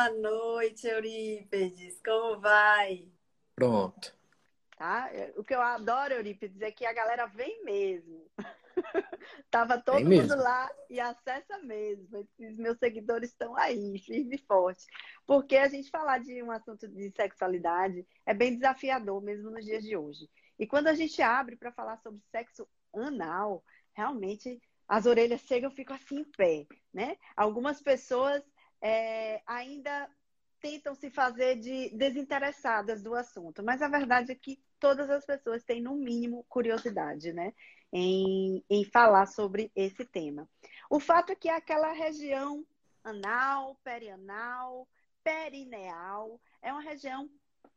Boa noite, Eurípedes. Como vai? Pronto. Tá? O que eu adoro, Eurípides, é que a galera vem mesmo. Tava todo Vem mundo mesmo. lá e acessa mesmo. Os meus seguidores estão aí, firme e forte. Porque a gente falar de um assunto de sexualidade é bem desafiador, mesmo nos dias de hoje. E quando a gente abre para falar sobre sexo anal, realmente as orelhas chegam e ficam assim em pé, né? Algumas pessoas é, ainda tentam se fazer de desinteressadas do assunto, mas a verdade é que todas as pessoas têm, no mínimo, curiosidade, né? Em, em falar sobre esse tema. O fato é que aquela região anal, perianal, perineal, é uma região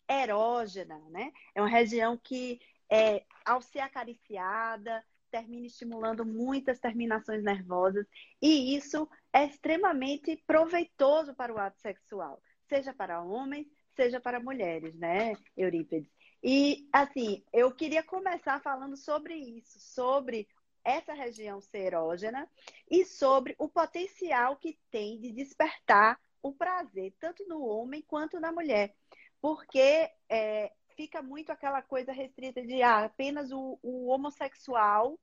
erógena, né? É uma região que, é, ao ser acariciada, termina estimulando muitas terminações nervosas, e isso é extremamente proveitoso para o ato sexual seja para homens, seja para mulheres, né, Eurípedes? E, assim, eu queria começar falando sobre isso, sobre essa região ser erógena e sobre o potencial que tem de despertar o prazer, tanto no homem quanto na mulher. Porque é, fica muito aquela coisa restrita de ah, apenas o, o homossexual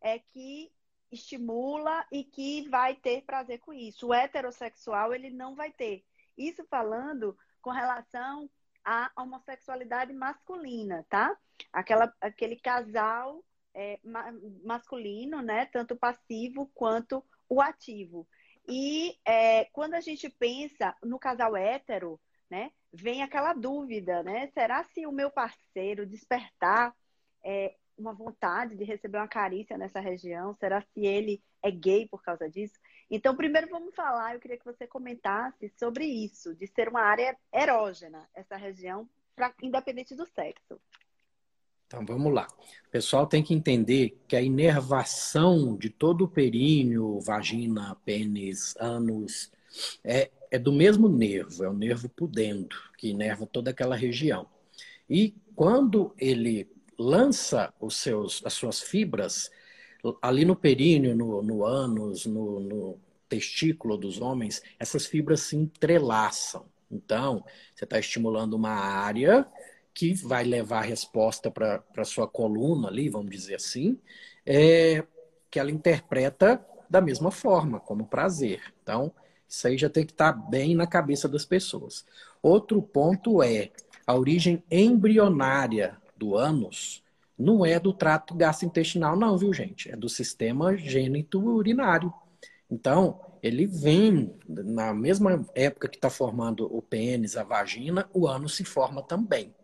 é que estimula e que vai ter prazer com isso. O heterossexual, ele não vai ter. Isso falando com relação à homossexualidade masculina, tá? Aquela, aquele casal é, ma masculino, né? Tanto passivo quanto o ativo. E é, quando a gente pensa no casal hétero, né? Vem aquela dúvida, né? Será se o meu parceiro despertar é, uma vontade de receber uma carícia nessa região? Será se ele é gay por causa disso? Então, primeiro vamos falar, eu queria que você comentasse sobre isso, de ser uma área erógena, essa região, pra, independente do sexo. Então vamos lá. O pessoal tem que entender que a inervação de todo o períneo, vagina, pênis, ânus, é, é do mesmo nervo, é o nervo pudendo, que inerva toda aquela região. E quando ele lança os seus, as suas fibras, ali no períneo, no, no ânus, no, no testículo dos homens, essas fibras se entrelaçam. Então, você está estimulando uma área que vai levar a resposta para a sua coluna ali, vamos dizer assim, é, que ela interpreta da mesma forma, como prazer. Então, isso aí já tem que estar tá bem na cabeça das pessoas. Outro ponto é a origem embrionária do ânus não é do trato gastrointestinal, não, viu, gente? É do sistema gênito-urinário. Então, ele vem na mesma época que está formando o pênis, a vagina, o ânus se forma também.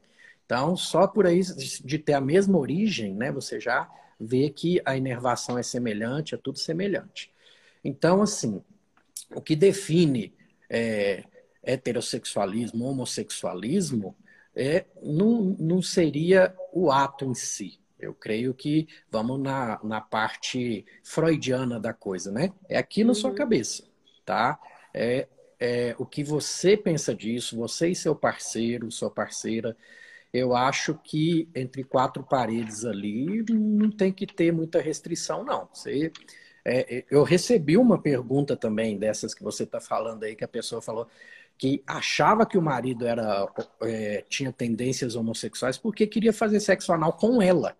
Então, só por aí de ter a mesma origem, né, você já vê que a inervação é semelhante, é tudo semelhante. Então, assim, o que define é, heterossexualismo, homossexualismo, é, não, não seria o ato em si. Eu creio que vamos na, na parte freudiana da coisa, né? É aqui na sua Uhum. cabeça, tá? É, é o que você pensa disso, você e seu parceiro, sua parceira. Eu acho que entre quatro paredes ali não tem que ter muita restrição, não. Você, é, é, eu recebi uma pergunta também dessas que você está falando aí, que a pessoa falou que achava que o marido era é, tinha tendências homossexuais porque queria fazer sexo anal com ela.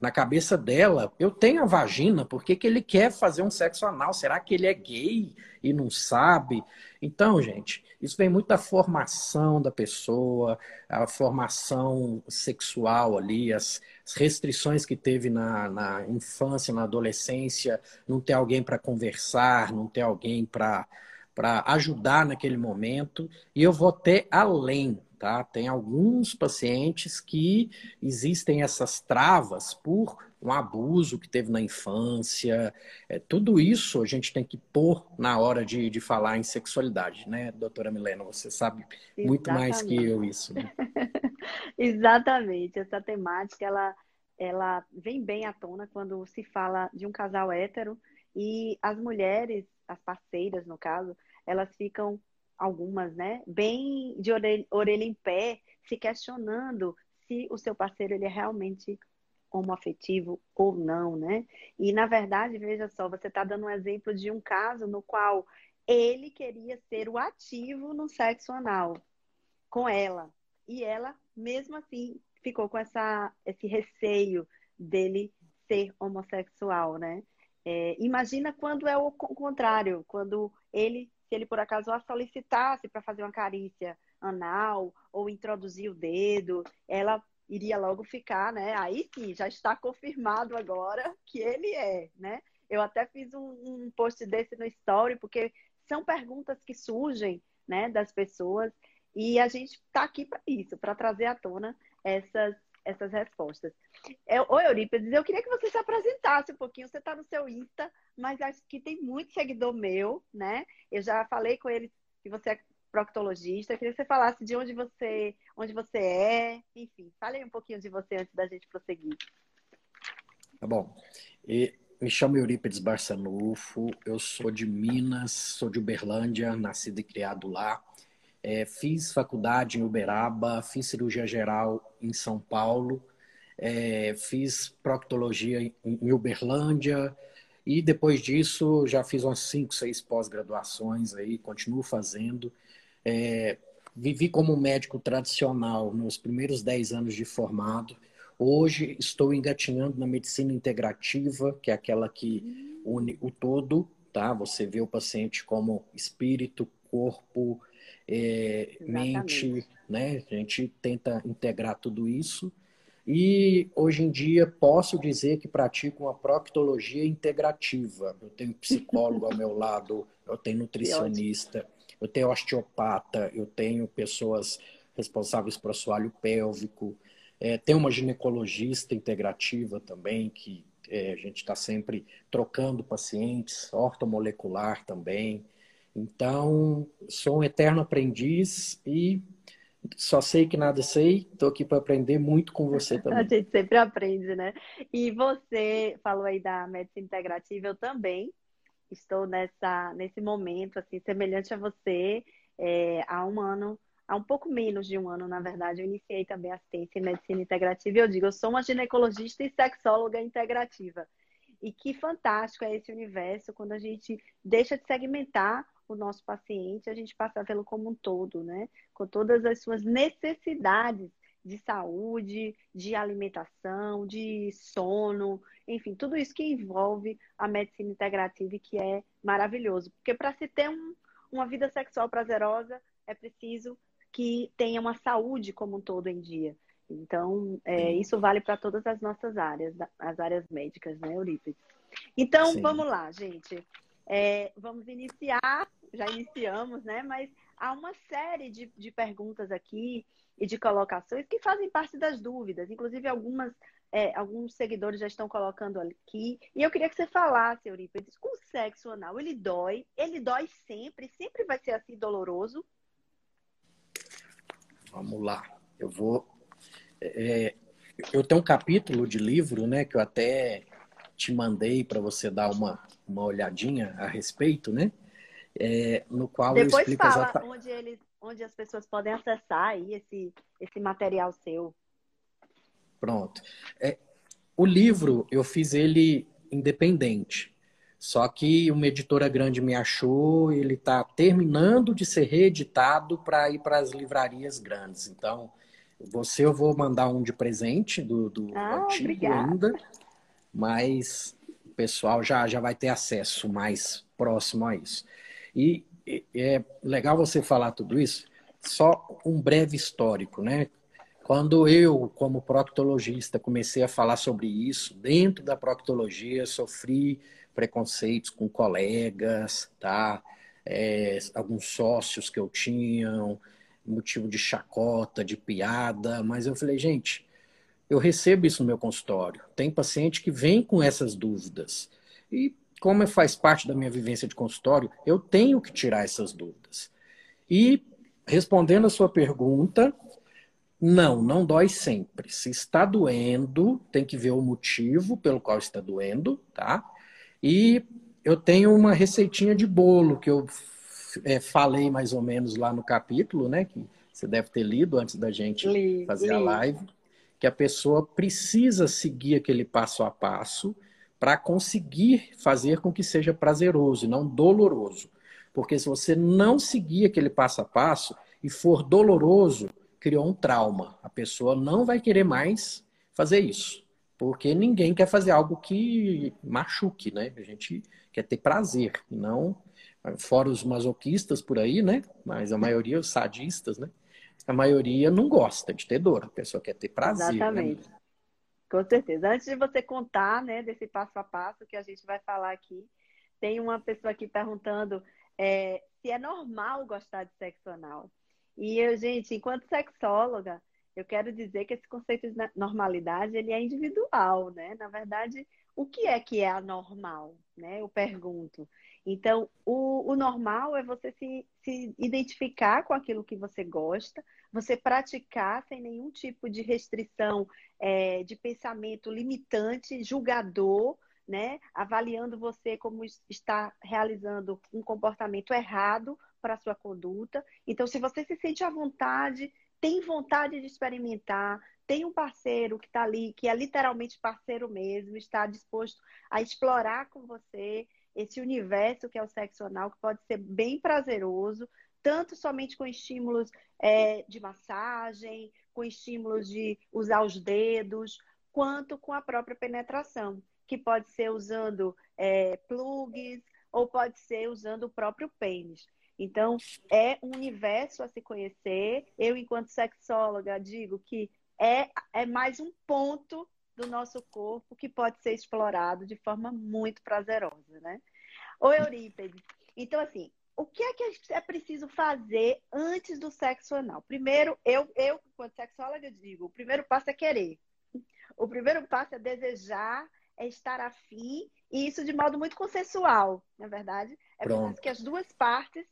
Na cabeça dela, eu tenho a vagina, por que, que ele quer fazer um sexo anal? Será que ele é gay e não sabe? Então, gente, isso vem muito da formação da pessoa, a formação sexual ali, as, restrições que teve na, na infância, na adolescência, não ter alguém para conversar, não ter alguém para ajudar naquele momento. E eu vou até além, tá? Tem alguns pacientes que existem essas travas por um abuso que teve na infância. É, tudo isso a gente tem que pôr na hora de, de falar em sexualidade, né, doutora Milena? Você sabe muito Exatamente. mais que eu isso. Né? Exatamente. Essa temática, ela, ela vem bem à tona quando se fala de um casal hétero e as mulheres, as parceiras, no caso, elas ficam algumas, né, bem de orelha, orelha em pé, se questionando se o seu parceiro ele é realmente homoafetivo ou não, né? E na verdade, veja só, você está dando um exemplo de um caso no qual ele queria ser o ativo no sexo anal com ela. E ela, mesmo assim, ficou com essa, esse receio dele ser homossexual, né? É, imagina quando é o contrário, quando ele se ele por acaso a solicitasse para fazer uma carícia anal ou introduzir o dedo, ela iria logo ficar, né? Aí sim, já está confirmado agora que ele é, né? Eu até fiz um, um post desse no story, porque são perguntas que surgem, né, das pessoas, e a gente está aqui para isso, para trazer à tona essas, essas respostas. É, oi, Eurípides, eu queria que você se apresentasse um pouquinho. Você está no seu Insta, mas acho que tem muito seguidor meu, né? Eu já falei com ele que você é proctologista. Eu queria que você falasse de onde você, onde você é, enfim, fale um pouquinho de você antes da gente prosseguir. Tá bom. E, me chamo Eurípides Barçanufo, eu sou de Minas, sou de Uberlândia, nascido e criado lá. É, fiz faculdade em Uberaba, fiz cirurgia geral em São Paulo, é, fiz proctologia em Uberlândia, e depois disso, já fiz umas cinco, seis pós-graduações aí, continuo fazendo. É, vivi como médico tradicional nos primeiros dez anos de formado. Hoje estou engatinhando na medicina integrativa, que é aquela que une o todo, tá? Você vê o paciente como espírito, corpo, é, mente, né? A gente tenta integrar tudo isso. E hoje em dia posso dizer que pratico uma proctologia integrativa. Eu tenho psicólogo ao meu lado, eu tenho nutricionista, eu tenho osteopata, eu tenho pessoas responsáveis por assoalho pélvico, é, tem uma ginecologista integrativa também, que é, a gente está sempre trocando pacientes, ortomolecular também. Então, sou um eterno aprendiz e só sei que nada sei, estou aqui para aprender muito com você também. A gente sempre aprende, né? E você falou aí da medicina integrativa, eu também estou nessa, nesse momento, assim, semelhante a você, é, há um ano, há um pouco menos de um ano, na verdade, eu iniciei também assistência em medicina integrativa e eu digo, eu sou uma ginecologista e sexóloga integrativa. E que fantástico é esse universo quando a gente deixa de segmentar o nosso paciente, a gente passa vê-lo como um todo, né? Com todas as suas necessidades de saúde, de alimentação, de sono, enfim, tudo isso que envolve a medicina integrativa e que é maravilhoso. Porque para se ter um, uma vida sexual prazerosa, é preciso que tenha uma saúde como um todo em dia. Então, é, isso vale para todas as nossas áreas, as áreas médicas, né, Eurípides? Então, Sim. vamos lá, gente. É, vamos iniciar, já iniciamos, né? Mas há uma série de, de perguntas aqui e de colocações que fazem parte das dúvidas. Inclusive, algumas, é, alguns seguidores já estão colocando aqui. E eu queria que você falasse, Eurípides, o sexo anal, ele dói? Ele dói sempre? Sempre vai ser assim doloroso? Vamos lá. Eu vou... É, eu tenho um capítulo de livro, né, que eu até te mandei para você dar uma, uma olhadinha a respeito, né? É, no qual Depois eu explico fala exatamente... onde, eles, onde as pessoas podem acessar aí esse, esse material seu. Pronto. É, o livro, eu fiz ele independente. Só que uma editora grande me achou, ele está terminando de ser reeditado para ir para as livrarias grandes. Então, Você eu vou mandar um de presente do, do ah, antigo obrigada. ainda, mas o pessoal já, já vai ter acesso mais próximo a isso. E é legal você falar tudo isso, só um breve histórico, né? Quando eu, como proctologista, comecei a falar sobre isso, dentro da proctologia, sofri preconceitos com colegas, tá? É, alguns sócios que eu tinha, motivo de chacota, de piada, mas eu falei, gente, eu recebo isso no meu consultório. Tem paciente que vem com essas dúvidas. E como faz parte da minha vivência de consultório, eu tenho que tirar essas dúvidas. E respondendo a sua pergunta, não, não dói sempre. Se está doendo, tem que ver o motivo pelo qual está doendo, tá? E eu tenho uma receitinha de bolo que eu é, falei mais ou menos lá no capítulo, né? Que você deve ter lido antes da gente li, fazer li. a live. Que a pessoa precisa seguir aquele passo a passo para conseguir fazer com que seja prazeroso e não doloroso. Porque se você não seguir aquele passo a passo e for doloroso, criou um trauma. A pessoa não vai querer mais fazer isso. Porque ninguém quer fazer algo que machuque, né? A gente quer ter prazer, não fora os masoquistas por aí, né? Mas a maioria, os sadistas, né? A maioria não gosta de ter dor, a pessoa quer ter prazer. Né, Exatamente. Né? Com certeza. Antes de você contar, né, desse passo a passo que a gente vai falar aqui, tem uma pessoa aqui perguntando é, se é normal gostar de sexo anal. E eu, gente, enquanto sexóloga, eu quero dizer que esse conceito de normalidade ele é individual, né? Na verdade, o que é que é anormal, né? Eu pergunto. Então, o, o normal é você se, se identificar com aquilo que você gosta, você praticar sem nenhum tipo de restrição é, de pensamento limitante, julgador, né? Avaliando você como está realizando um comportamento errado para a sua conduta. Então, se você se sente à vontade, tem vontade de experimentar, tem um parceiro que está ali, que é literalmente parceiro mesmo, está disposto a explorar com você esse universo que é o sexo anal, que pode ser bem prazeroso, tanto somente com estímulos é, de massagem, com estímulos de usar os dedos, quanto com a própria penetração, que pode ser usando é, plugs ou pode ser usando o próprio pênis. Então, é um universo a se conhecer. Eu, enquanto sexóloga, digo que é, é mais um ponto do nosso corpo que pode ser explorado de forma muito prazerosa, né? Ô, Eurípedes, então, assim, o que é que é preciso fazer antes do sexo anal? Primeiro, eu, eu, enquanto sexóloga, digo, o primeiro passo é querer. O primeiro passo é desejar, é estar afim, e isso de modo muito consensual, na é verdade. É preciso que as duas partes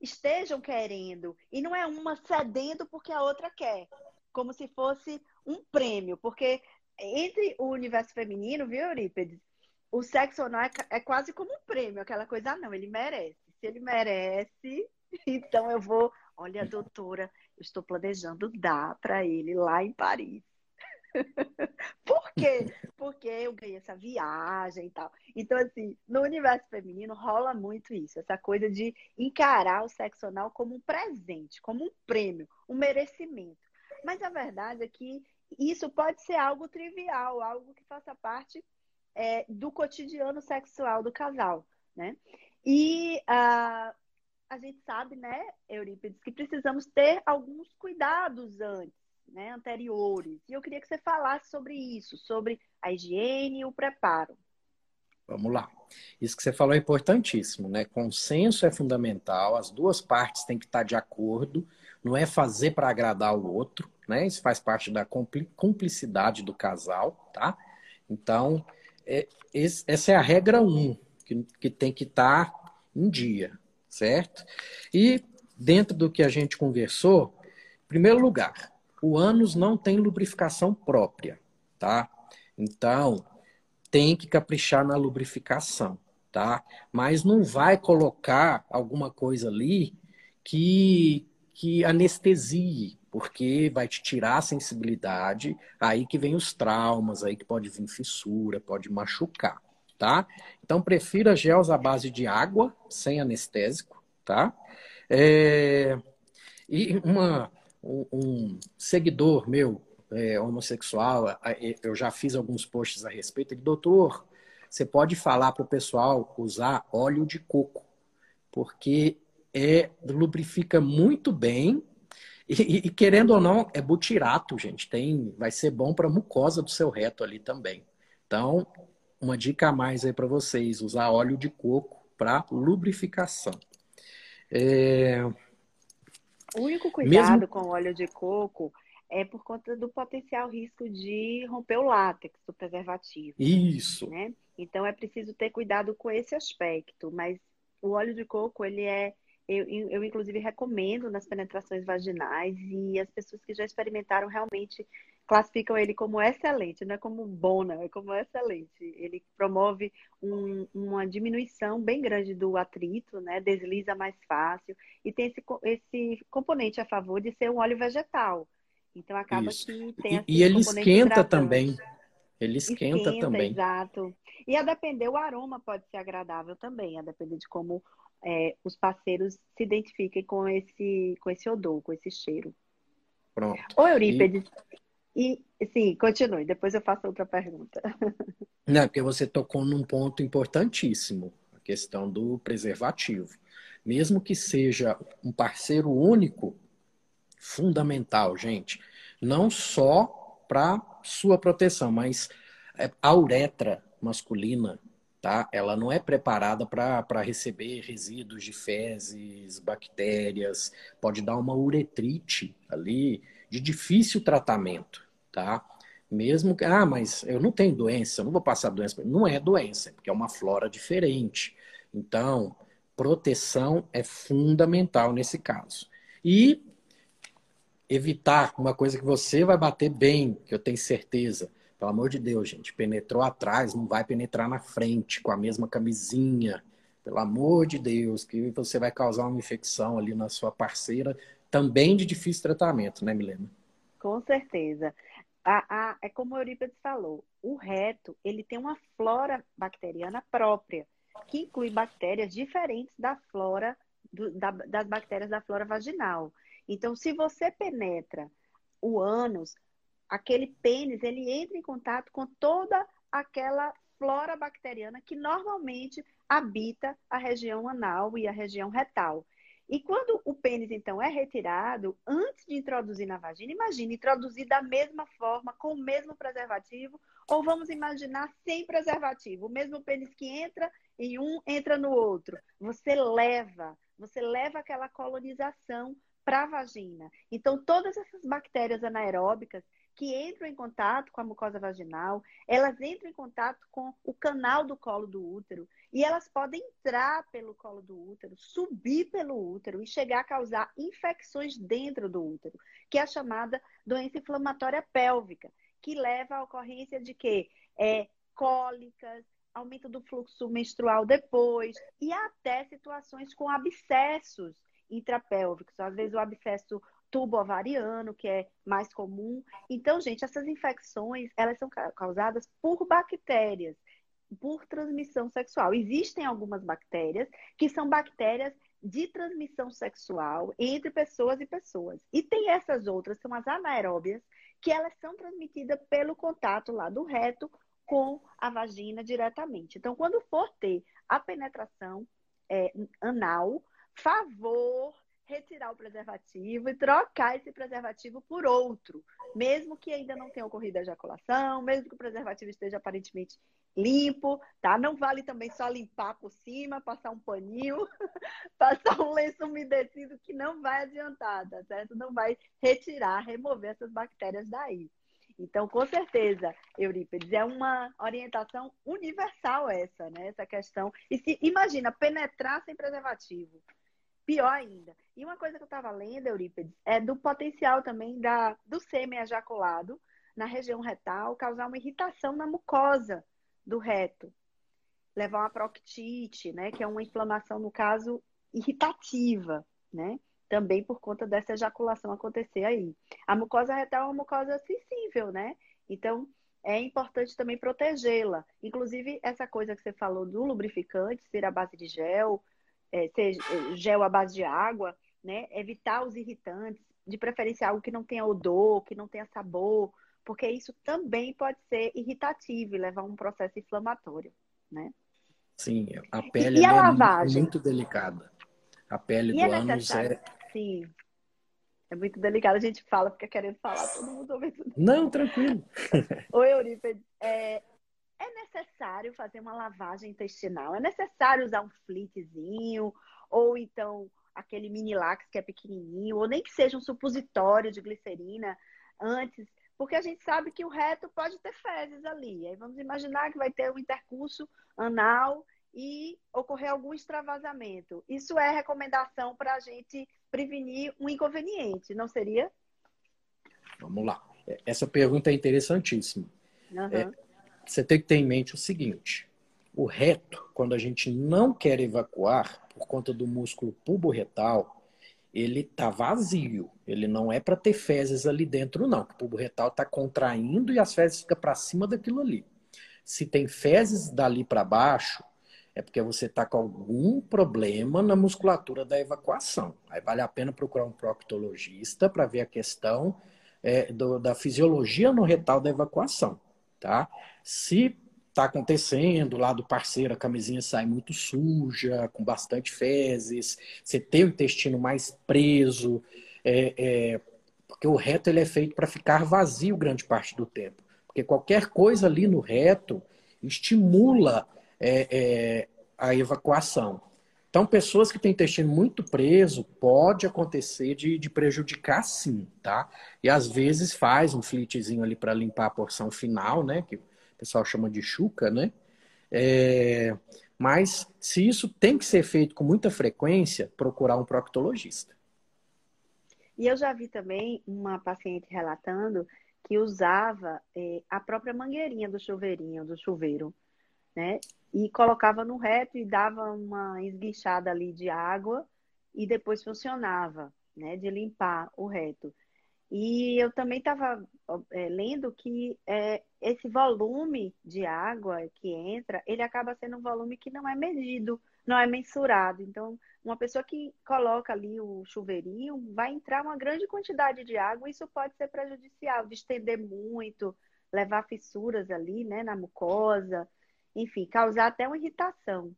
estejam querendo. E não é uma cedendo porque a outra quer. Como se fosse um prêmio. Porque entre o universo feminino, viu, Eurípedes? O sexo não é, é quase como um prêmio. Aquela coisa, ah, não, ele merece. Se ele merece, então eu vou. Olha, doutora, eu estou planejando dar para ele lá em Paris. Por quê? Porque eu ganhei essa viagem e tal. Então, assim, no universo feminino rola muito isso, essa coisa de encarar o sexo anal como um presente, como um prêmio, um merecimento. Mas a verdade é que isso pode ser algo trivial, algo que faça parte é, do cotidiano sexual do casal, né? E uh, a gente sabe, né, Eurípides, que precisamos ter alguns cuidados antes né, anteriores. E eu queria que você falasse sobre isso, sobre a higiene e o preparo. Vamos lá. Isso que você falou é importantíssimo, né? Consenso é fundamental, as duas partes têm que estar de acordo, não é fazer para agradar o outro, né? Isso faz parte da cumplicidade do casal, tá? Então, é, esse, essa é a regra um, que, que tem que estar em dia, certo? E dentro do que a gente conversou, em primeiro lugar, o ânus não tem lubrificação própria, tá? Então, tem que caprichar na lubrificação, tá? Mas não vai colocar alguma coisa ali que, que anestesie, porque vai te tirar a sensibilidade, aí que vem os traumas, aí que pode vir fissura, pode machucar, tá? Então, prefira gels à base de água, sem anestésico, tá? É... E uma, um, seguidor meu, é, homossexual, eu já fiz alguns posts a respeito. Ele, doutor, você pode falar para o pessoal usar óleo de coco, porque é, lubrifica muito bem. E, e, querendo ou não, é butirato, gente. Tem, vai ser bom para a mucosa do seu reto ali também. Então, uma dica a mais aí para vocês: usar óleo de coco para lubrificação. É... O único cuidado Mesmo... com óleo de coco é por conta do potencial risco de romper o látex do preservativo. Isso. Né? Então é preciso ter cuidado com esse aspecto, mas o óleo de coco, ele é eu, eu, inclusive, recomendo nas penetrações vaginais e as pessoas que já experimentaram realmente classificam ele como excelente, não é como bom, não, é como excelente. Ele promove um, uma diminuição bem grande do atrito, né? desliza mais fácil e tem esse, esse componente a favor de ser um óleo vegetal. Então acaba Isso. que tem E, e ele esquenta hidratante. também. Ele esquenta, esquenta, também. Exato. E a depender, o aroma pode ser agradável também, a depender de como é, os parceiros se identifiquem com esse, com esse odor, com esse cheiro. Pronto. Ô, Eurípedes, e... e sim, continue, depois eu faço outra pergunta. Não, porque você tocou num ponto importantíssimo, a questão do preservativo. Mesmo que seja um parceiro único, fundamental, gente. Não só para sua proteção, mas é, a uretra masculina, tá? Ela não é preparada para receber resíduos de fezes, bactérias, pode dar uma uretrite ali de difícil tratamento, tá? Mesmo que, ah, mas eu não tenho doença, eu não vou passar doença. Não é doença, porque é uma flora diferente. Então, proteção é fundamental nesse caso. E evitar uma coisa que você vai bater bem, que eu tenho certeza. Pelo amor de Deus, gente, penetrou atrás, não vai penetrar na frente com a mesma camisinha. Pelo amor de Deus, que você vai causar uma infecção ali na sua parceira, também de difícil tratamento, né, Milena? Com certeza. A, a, é como o Eurípides falou, o reto ele tem uma flora bacteriana própria, que inclui bactérias diferentes da flora do, da, das bactérias da flora vaginal. Então, se você penetra o ânus, aquele pênis, ele entra em contato com toda aquela flora bacteriana que normalmente habita a região anal e a região retal. E quando o pênis, então, é retirado, antes de introduzir na vagina, imagine introduzir da mesma forma, com o mesmo preservativo, ou vamos imaginar sem preservativo. O mesmo pênis que entra em um, entra no outro. Você leva, você leva aquela colonização para a vagina. Então, todas essas bactérias anaeróbicas que entram em contato com a mucosa vaginal, elas entram em contato com o canal do colo do útero e elas podem entrar pelo colo do útero, subir pelo útero e chegar a causar infecções dentro do útero, que é a chamada doença inflamatória pélvica, que leva à ocorrência de que é cólicas, aumento do fluxo menstrual depois e até situações com abscessos intrapélvicos. Às vezes o abscesso tubo-ovariano, que é mais comum. Então, gente, essas infecções, elas são causadas por bactérias, por transmissão sexual. Existem algumas bactérias que são bactérias de transmissão sexual entre pessoas e pessoas. E tem essas outras, são as anaeróbias, que elas são transmitidas pelo contato lá do reto com a vagina diretamente. Então, quando for ter a penetração é, anal, favor retirar o preservativo e trocar esse preservativo por outro, mesmo que ainda não tenha ocorrido a ejaculação, mesmo que o preservativo esteja aparentemente limpo, tá? Não vale também só limpar por cima, passar um paninho, passar um lenço umedecido que não vai adiantar, tá certo? Não vai retirar, remover essas bactérias daí. Então, com certeza, Eurípides, é uma orientação universal essa, né? Essa questão. E se imagina penetrar sem preservativo pior ainda. E uma coisa que eu estava lendo, Eurípides, é do potencial também da, do sêmen ejaculado na região retal causar uma irritação na mucosa do reto. Levar uma proctite, né? Que é uma inflamação, no caso, irritativa, né? Também por conta dessa ejaculação acontecer aí. A mucosa retal é uma mucosa sensível, né? Então, é importante também protegê-la. Inclusive, essa coisa que você falou do lubrificante, ser a base de gel, é, seja é, gel à base de água, né? Evitar os irritantes, de preferência algo que não tenha odor, que não tenha sabor, porque isso também pode ser irritativo e levar a um processo inflamatório, né? Sim, a pele e, e a é lavagem? muito delicada. A pele e do é ânus é... Sim, é muito delicado. A gente fala, fica querendo falar, todo mundo ouvindo. Não, tranquilo. Oi, Eurípides. É, é necessário fazer uma lavagem intestinal? É necessário usar um flitzinho? Ou então aquele mini lax que é pequenininho? Ou nem que seja um supositório de glicerina antes? Porque a gente sabe que o reto pode ter fezes ali. Aí vamos imaginar que vai ter um intercurso anal e ocorrer algum extravasamento. Isso é recomendação para a gente prevenir um inconveniente, não seria? Vamos lá. Essa pergunta é interessantíssima. Uhum. É, você tem que ter em mente o seguinte: o reto, quando a gente não quer evacuar por conta do músculo pubo-retal, ele está vazio. Ele não é para ter fezes ali dentro, não. O pubo-retal está contraindo e as fezes ficam para cima daquilo ali. Se tem fezes dali para baixo, é porque você está com algum problema na musculatura da evacuação. Aí vale a pena procurar um proctologista para ver a questão é, do, da fisiologia no retal da evacuação, tá? Se está acontecendo lá do parceiro, a camisinha sai muito suja, com bastante fezes, você tem o intestino mais preso, é, é, porque o reto ele é feito para ficar vazio grande parte do tempo. Porque qualquer coisa ali no reto estimula é, é, a evacuação. Então, pessoas que têm intestino muito preso, pode acontecer de, de prejudicar sim, tá? E às vezes faz um flitzinho ali para limpar a porção final, né? Que o pessoal chama de chuca, né? É, mas se isso tem que ser feito com muita frequência, procurar um proctologista. E eu já vi também uma paciente relatando que usava é, a própria mangueirinha do chuveirinho, do chuveiro né? E colocava no reto e dava uma esguichada ali de água e depois funcionava, né? De limpar o reto. E eu também estava é, lendo que é, esse volume de água que entra, ele acaba sendo um volume que não é medido, não é mensurado. Então, uma pessoa que coloca ali o chuveirinho, vai entrar uma grande quantidade de água, e isso pode ser prejudicial, de estender muito, levar fissuras ali, né, na mucosa enfim, causar até uma irritação,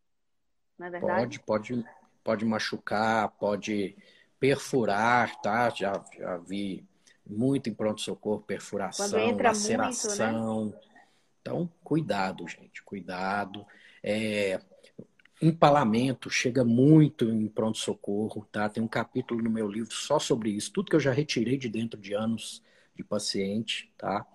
não é verdade? Pode, pode, pode machucar, pode perfurar, tá? Já, já vi muito em pronto-socorro, perfuração, laceração. Muito, né? Então, cuidado, gente, cuidado. É, empalamento chega muito em pronto-socorro, tá? Tem um capítulo no meu livro só sobre isso, tudo que eu já retirei de dentro de anos de paciente, tá?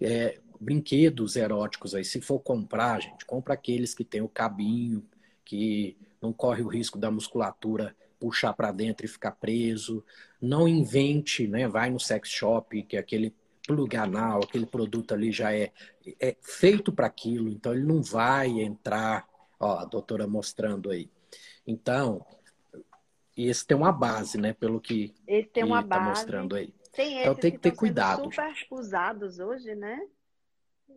É, brinquedos eróticos aí, se for comprar, gente, compra aqueles que tem o cabinho, que não corre o risco da musculatura puxar para dentro e ficar preso. Não invente, né? Vai no sex shop, que é aquele plug anal, aquele produto ali já é, é feito para aquilo, então ele não vai entrar, ó, a doutora mostrando aí. Então, esse tem uma base, né, pelo que esse tem uma tá base. mostrando aí. Tem então tem que ter cuidado. Super usados hoje, né?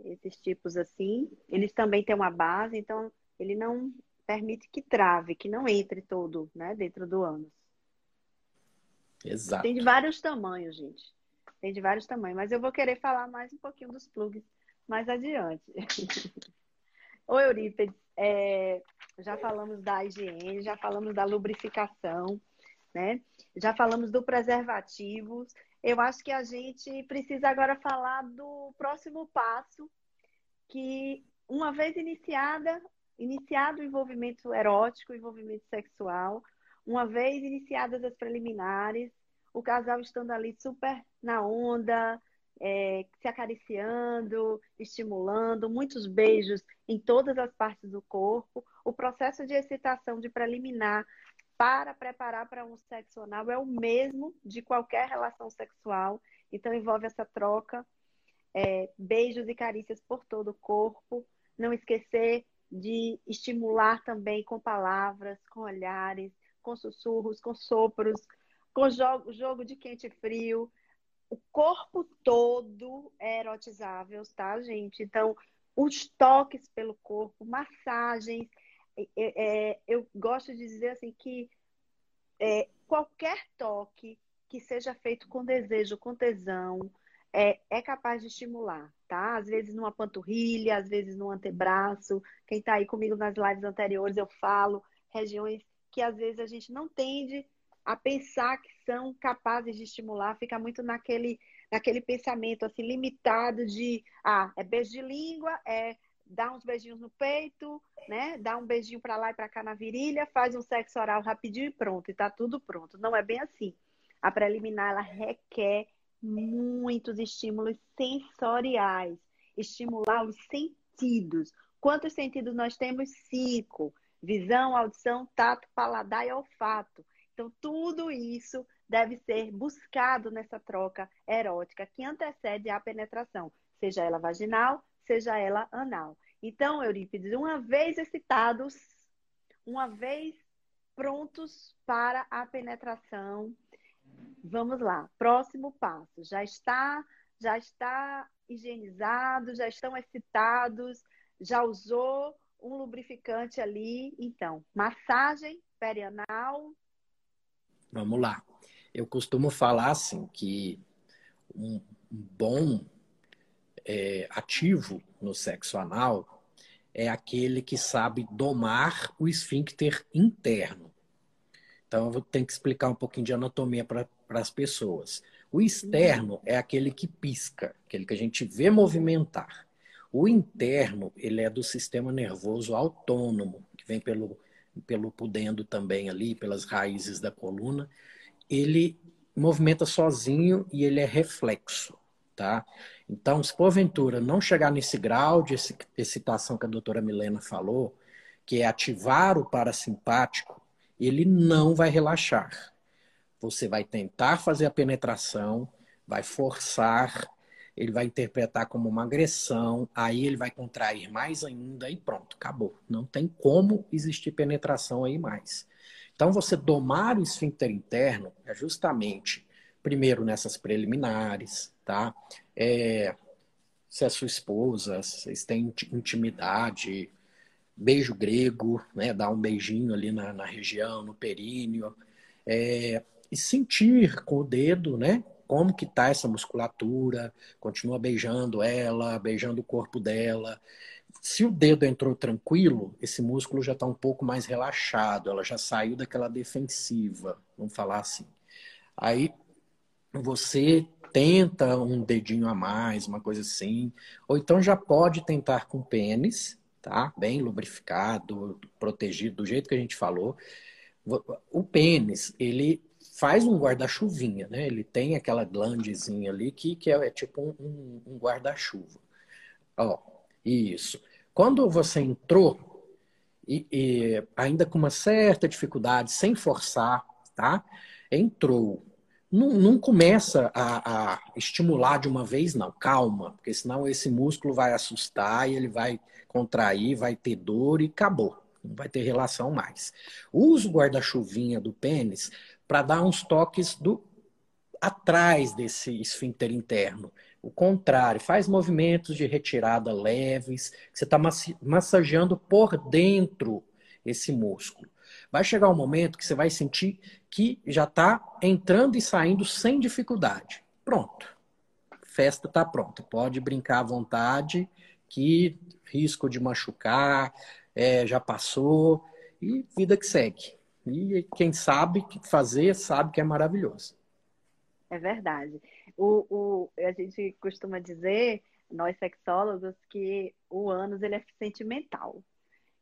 Esses tipos assim, eles também têm uma base, então ele não permite que trave, que não entre todo, né, dentro do ânus. Exato. Tem de vários tamanhos, gente. Tem de vários tamanhos, mas eu vou querer falar mais um pouquinho dos plugs mais adiante. Oi, Eurípides, é, já falamos da higiene, já falamos da lubrificação, né? Já falamos do preservativo eu acho que a gente precisa agora falar do próximo passo, que uma vez iniciada, iniciado o envolvimento erótico, o envolvimento sexual, uma vez iniciadas as preliminares, o casal estando ali super na onda, é, se acariciando, estimulando, muitos beijos em todas as partes do corpo. O processo de excitação de preliminar para preparar para um sexo anal é o mesmo de qualquer relação sexual. Então, envolve essa troca, é, beijos e carícias por todo o corpo. Não esquecer de estimular também com palavras, com olhares, com sussurros, com sopros, com jogo, jogo de quente e frio. O corpo todo é erotizável, tá, gente? Então, os toques pelo corpo, massagens, é, é, eu gosto de dizer assim que é, qualquer toque que seja feito com desejo, com tesão, é, é capaz de estimular, tá? Às vezes numa panturrilha, às vezes no antebraço. Quem está aí comigo nas lives anteriores, eu falo regiões que às vezes a gente não tende a pensar que são capazes de estimular, fica muito naquele, naquele pensamento assim limitado de ah, é beijo de língua, é dar uns beijinhos no peito, né? Dá um beijinho para lá e para cá na virilha, faz um sexo oral rapidinho e pronto, e tá tudo pronto. Não é bem assim. A preliminar ela requer muitos estímulos sensoriais, estimular os sentidos. Quantos sentidos nós temos? Cinco: visão, audição, tato, paladar e olfato. Então, tudo isso deve ser buscado nessa troca erótica que antecede a penetração, seja ela vaginal, seja ela anal. Então, Eurípides, uma vez excitados, uma vez prontos para a penetração, vamos lá. Próximo passo. Já está, já está higienizado, já estão excitados, já usou um lubrificante ali. Então, massagem perianal. Vamos lá. Eu costumo falar assim que um bom é, ativo no sexo anal é aquele que sabe domar o esfíncter interno. Então, eu ter que explicar um pouquinho de anatomia para as pessoas. O externo é aquele que pisca, aquele que a gente vê movimentar. O interno, ele é do sistema nervoso autônomo, que vem pelo, pelo pudendo também ali, pelas raízes da coluna. Ele movimenta sozinho e ele é reflexo, tá? Então, se porventura não chegar nesse grau de excitação que a doutora Milena falou, que é ativar o parasimpático, ele não vai relaxar. Você vai tentar fazer a penetração, vai forçar, ele vai interpretar como uma agressão, aí ele vai contrair mais ainda e pronto, acabou. Não tem como existir penetração aí mais. Então, você domar o esfíncter interno é justamente, primeiro, nessas preliminares, tá? É, se é sua esposa, vocês têm intimidade, beijo grego, né? Dar um beijinho ali na, na região, no períneo. É, e sentir com o dedo, né? Como que tá essa musculatura, continua beijando ela, beijando o corpo dela. Se o dedo entrou tranquilo, esse músculo já está um pouco mais relaxado, ela já saiu daquela defensiva, vamos falar assim. Aí você tenta um dedinho a mais, uma coisa assim. Ou então já pode tentar com pênis, tá? Bem lubrificado, protegido, do jeito que a gente falou. O pênis, ele faz um guarda-chuvinha, né? Ele tem aquela glandezinha ali que, que é, é tipo um, um guarda-chuva. Ó, isso. Quando você entrou, e, e ainda com uma certa dificuldade, sem forçar, tá? Entrou não, não começa a, a, estimular de uma vez, não. Calma, porque senão esse músculo vai assustar e ele vai contrair, vai ter dor e acabou. Não vai ter relação mais. Use o guarda-chuvinha do pênis para dar uns toques do atrás desse esfíncter interno. O contrário, faz movimentos de retirada leves, você está massageando por dentro esse músculo. Vai chegar um momento que você vai sentir que já está entrando e saindo sem dificuldade. Pronto. Festa está pronta. Pode brincar à vontade, que risco de machucar é, já passou e vida que segue. E quem sabe que fazer, sabe que é maravilhoso. É verdade. O, o, a gente costuma dizer, nós sexólogos, que o ânus ele é sentimental.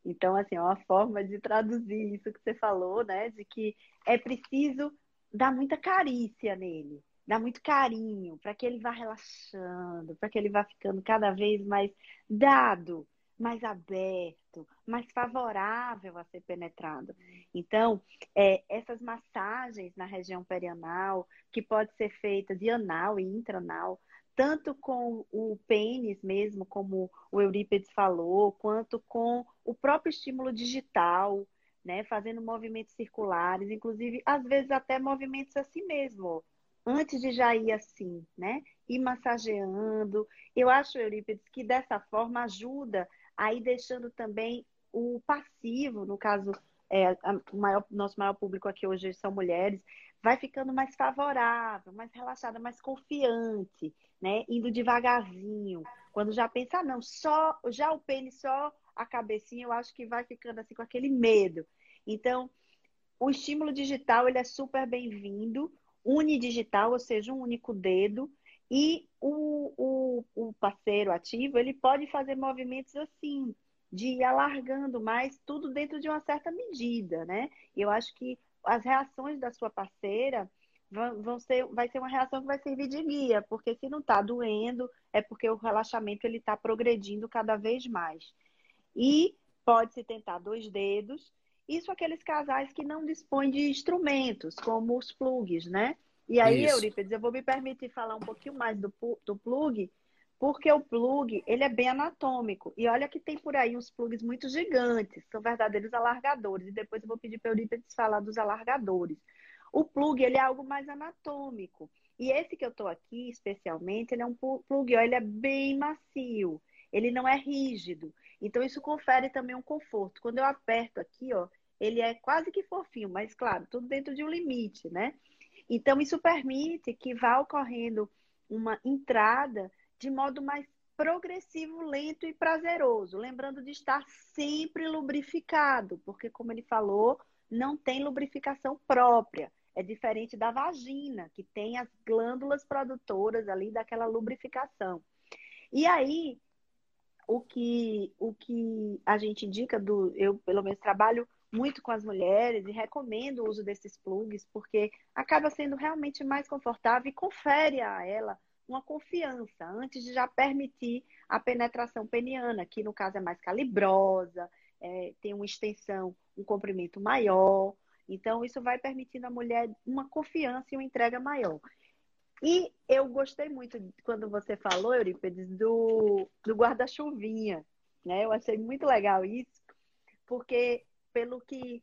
Então, assim, é uma forma de traduzir isso que você falou, né? De que é preciso dar muita carícia nele, dar muito carinho, para que ele vá relaxando, para que ele vá ficando cada vez mais dado, mais aberto, mais favorável a ser penetrado. Então, é, essas massagens na região perianal, que pode ser feita de anal e intranal, tanto com o pênis mesmo, como o Eurípides falou, quanto com o próprio estímulo digital, né, fazendo movimentos circulares, inclusive às vezes até movimentos assim mesmo, antes de já ir assim, né, e massageando. Eu acho, Eurípides, que dessa forma ajuda a ir deixando também o passivo, no caso é, a, o maior, nosso maior público aqui hoje são mulheres, vai ficando mais favorável, mais relaxada, mais confiante, né? Indo devagarzinho. Quando já pensa, ah, não, só, já o pênis, só a cabecinha, eu acho que vai ficando assim com aquele medo. Então, o estímulo digital, ele é super bem-vindo, unidigital, ou seja, um único dedo, e o, o, o parceiro ativo, ele pode fazer movimentos assim, de ir alargando mais, tudo dentro de uma certa medida, né? Eu acho que as reações da sua parceira vão, vão ser, vai ser uma reação que vai servir de guia, porque se não está doendo, é porque o relaxamento ele está progredindo cada vez mais. E pode-se tentar dois dedos, isso aqueles casais que não dispõem de instrumentos, como os plugs, né? E aí, Isso. Eurípides, eu vou me permitir falar um pouquinho mais do, do plug, porque o plug, ele é bem anatômico. E olha que tem por aí uns plugs muito gigantes, são verdadeiros alargadores. E depois eu vou pedir para Eurípides falar dos alargadores. O plug, ele é algo mais anatômico. E esse que eu estou aqui, especialmente, ele é um plug, ó, ele é bem macio. Ele não é rígido. Então, isso confere também um conforto. Quando eu aperto aqui, ó, ele é quase que fofinho, mas claro, tudo dentro de um limite, né? Então, isso permite que vá ocorrendo uma entrada de modo mais progressivo, lento e prazeroso, lembrando de estar sempre lubrificado, porque, como ele falou, não tem lubrificação própria. É diferente da vagina, que tem as glândulas produtoras ali daquela lubrificação. E aí, o que, o que a gente indica do. Eu, pelo menos, trabalho muito com as mulheres e recomendo o uso desses plugs, porque acaba sendo realmente mais confortável e confere a ela uma confiança antes de já permitir a penetração peniana, que no caso é mais calibrosa, é, tem uma extensão, um comprimento maior. Então, isso vai permitindo à mulher uma confiança e uma entrega maior. E eu gostei muito quando você falou, Eurípides, do, do guarda-chuvinha. Né? Eu achei muito legal isso, porque pelo que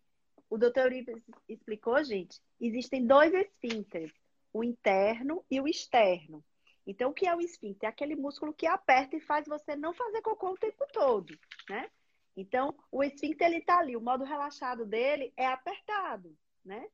o doutor Uribe explicou, gente, existem dois esfínteres, o interno e o externo. Então, o que é o esfíncter? É aquele músculo que aperta e faz você não fazer cocô o tempo todo, né? Então, o esfíncter, ele tá ali, o modo relaxado dele é apertado, né?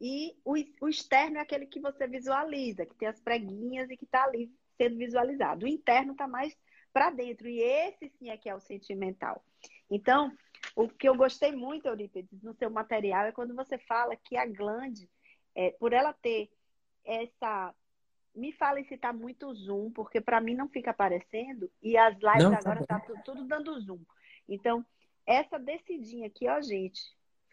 E o, o externo é aquele que você visualiza, que tem as preguinhas e que tá ali sendo visualizado. O interno tá mais para dentro, e esse sim é que é o sentimental. Então, o que eu gostei muito, Eurípides, no seu material é quando você fala que a glande, é, por ela ter essa. Me fala se tá muito zoom, porque para mim não fica aparecendo e as lives não, tá agora tá, tá tudo, tudo dando zoom. Então, essa descidinha aqui, ó, gente,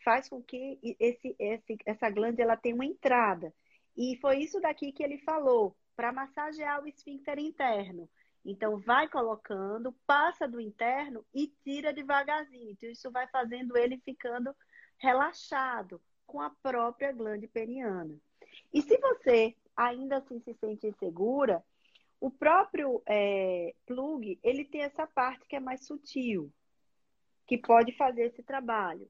faz com que esse, esse, essa glande ela tenha uma entrada. E foi isso daqui que ele falou, para massagear o esfíncter interno. Então, vai colocando, passa do interno e tira devagarzinho. Então, isso vai fazendo ele ficando relaxado com a própria glande periana. E se você ainda assim se sente insegura, o próprio é, plug, ele tem essa parte que é mais sutil, que pode fazer esse trabalho.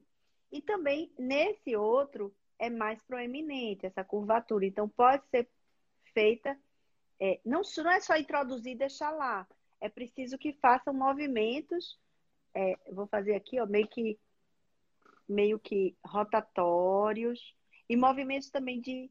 E também, nesse outro, é mais proeminente essa curvatura. Então, pode ser feita é, não, não é só introduzir e deixar lá. É preciso que façam movimentos. É, vou fazer aqui, ó, meio que meio que rotatórios e movimentos também de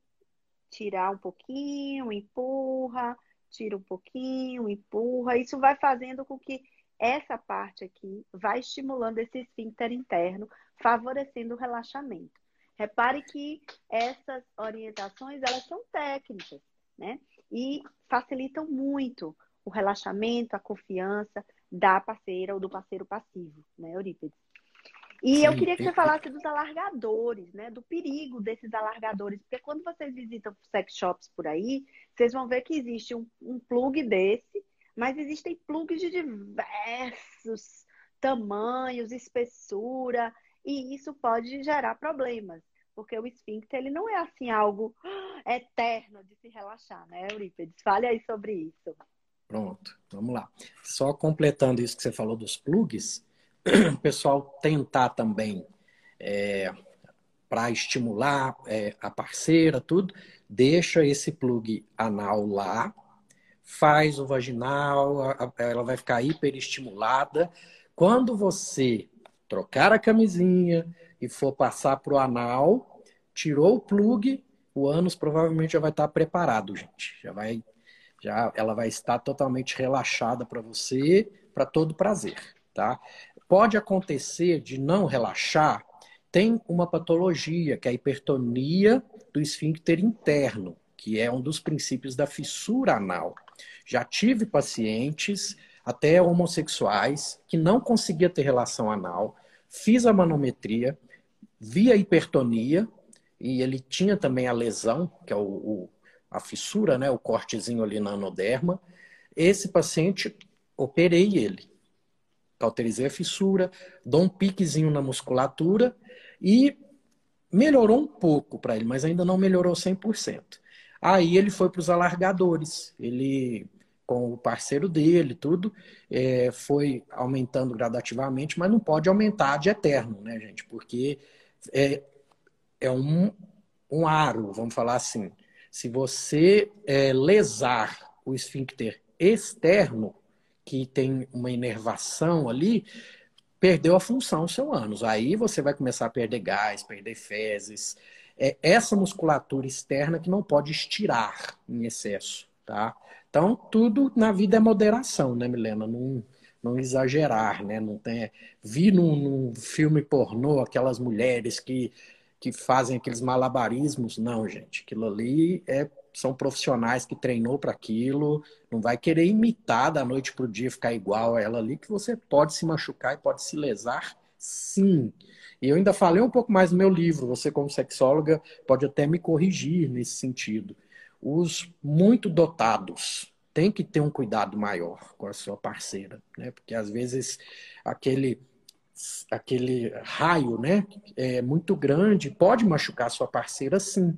tirar um pouquinho, empurra, tira um pouquinho, empurra. Isso vai fazendo com que essa parte aqui vai estimulando esse esfíncter interno, favorecendo o relaxamento. Repare que essas orientações, elas são técnicas, né? e facilitam muito o relaxamento, a confiança da parceira ou do parceiro passivo, né, Eurípides? E Sim, eu queria que você falasse dos alargadores, né? Do perigo desses alargadores. Porque quando vocês visitam sex shops por aí, vocês vão ver que existe um, um plug desse, mas existem plugs de diversos tamanhos, espessura, e isso pode gerar problemas porque o esfíncter ele não é assim algo eterno de se relaxar, né, Eurípides? Fale aí sobre isso. Pronto, vamos lá. Só completando isso que você falou dos plugs, o pessoal tentar também é, para estimular é, a parceira, tudo, deixa esse plug anal lá, faz o vaginal, ela vai ficar hiperestimulada. Quando você trocar a camisinha, e for passar para o anal, tirou o plug, o ânus provavelmente já vai estar preparado, gente. Já vai, já ela vai estar totalmente relaxada para você, para todo prazer, tá? Pode acontecer de não relaxar, tem uma patologia que é a hipertonia do esfíncter interno, que é um dos princípios da fissura anal. Já tive pacientes, até homossexuais, que não conseguia ter relação anal, fiz a manometria, vi a hipertonia, e ele tinha também a lesão, que é o, o a fissura, né, o cortezinho ali na anoderma. Esse paciente, operei ele. Cauterizei a fissura, dou um piquezinho na musculatura e melhorou um pouco para ele, mas ainda não melhorou 100%. Aí ele foi para os alargadores. Ele, com o parceiro dele, tudo, é, foi aumentando gradativamente, mas não pode aumentar de eterno, né, gente? Porque é, é um, um aro, vamos falar assim. Se você é, lesar o esfíncter externo, que tem uma inervação ali, perdeu a função seu ânus. Aí você vai começar a perder gás, perder fezes, é essa musculatura externa que não pode estirar em excesso, tá? Então, tudo na vida é moderação, né, Milena? Não, não exagerar, né? Não tem... Vi num, num filme pornô aquelas mulheres que, que fazem aqueles malabarismos. Não, gente, aquilo ali é são profissionais que treinou para aquilo, não vai querer imitar da noite para o dia, ficar igual a ela ali, que você pode se machucar e pode se lesar, sim. E eu ainda falei um pouco mais no meu livro, você como sexóloga pode até me corrigir nesse sentido. Os muito dotados têm que ter um cuidado maior com a sua parceira, né? Porque às vezes aquele aquele raio, né, é muito grande, pode machucar a sua parceira sim.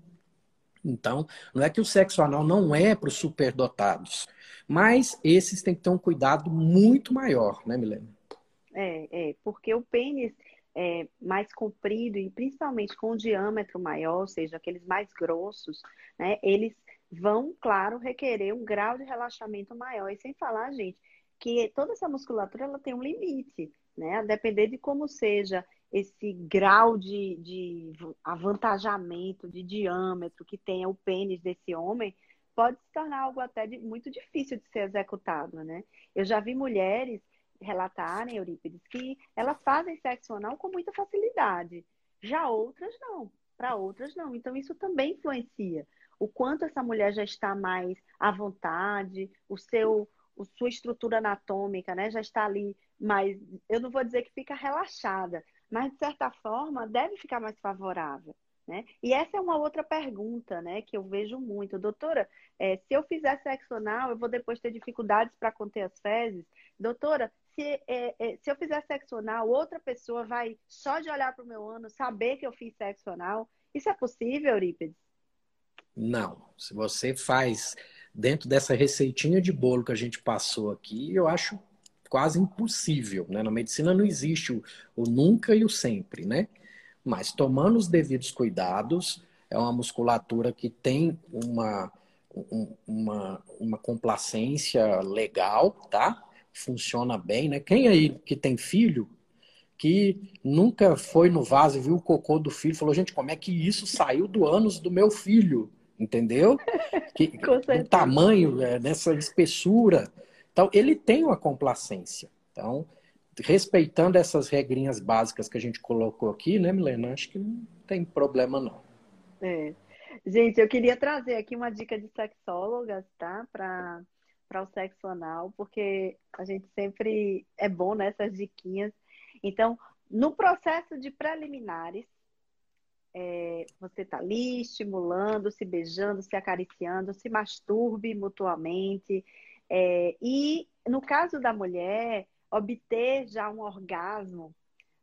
Então, não é que o sexo anal não é para os superdotados, mas esses têm que ter um cuidado muito maior, né, Milena? É, é, porque o pênis é, mais comprido e principalmente com um diâmetro maior, ou seja, aqueles mais grossos, né, eles vão, claro, requerer um grau de relaxamento maior. E sem falar, gente, que toda essa musculatura ela tem um limite, né? A depender de como seja esse grau de, de avantajamento, de diâmetro que tenha o pênis desse homem, pode se tornar algo até de, muito difícil de ser executado, né? Eu já vi mulheres relatarem, Eurípides, que elas fazem sexo anal com muita facilidade. Já outras não, para outras não. Então isso também influencia o quanto essa mulher já está mais à vontade, o seu, a sua estrutura anatômica, né, já está ali mais, eu não vou dizer que fica relaxada, mas de certa forma deve ficar mais favorável. Né? E essa é uma outra pergunta né, que eu vejo muito. Doutora, é, se eu fizer sexo anal, eu vou depois ter dificuldades para conter as fezes? Doutora, se, é, é, se eu fizer sexo anal, outra pessoa vai, só de olhar para o meu ano, saber que eu fiz sexo anal? Isso é possível, Eurípides? Não. Se você faz dentro dessa receitinha de bolo que a gente passou aqui, eu acho quase impossível. Né? Na medicina não existe o, o nunca e o sempre, né? Mas tomando os devidos cuidados, é uma musculatura que tem uma, uma, uma complacência legal, tá? funciona bem, né? Quem aí que tem filho que nunca foi no vaso e viu o cocô do filho, falou, gente, como é que isso saiu do ânus do meu filho? Entendeu? Que, o tamanho, é, nessa espessura. Então, ele tem uma complacência. Então, respeitando essas regrinhas básicas que a gente colocou aqui, né, Milena? Acho que não tem problema, não. É. Gente, eu queria trazer aqui uma dica de sexólogas, tá? Para o sexo anal, porque a gente sempre é bom nessas diquinhas. Então, no processo de preliminares, é, você está ali estimulando, se beijando, se acariciando, se masturbe mutuamente. É, e no caso da mulher, obter já um orgasmo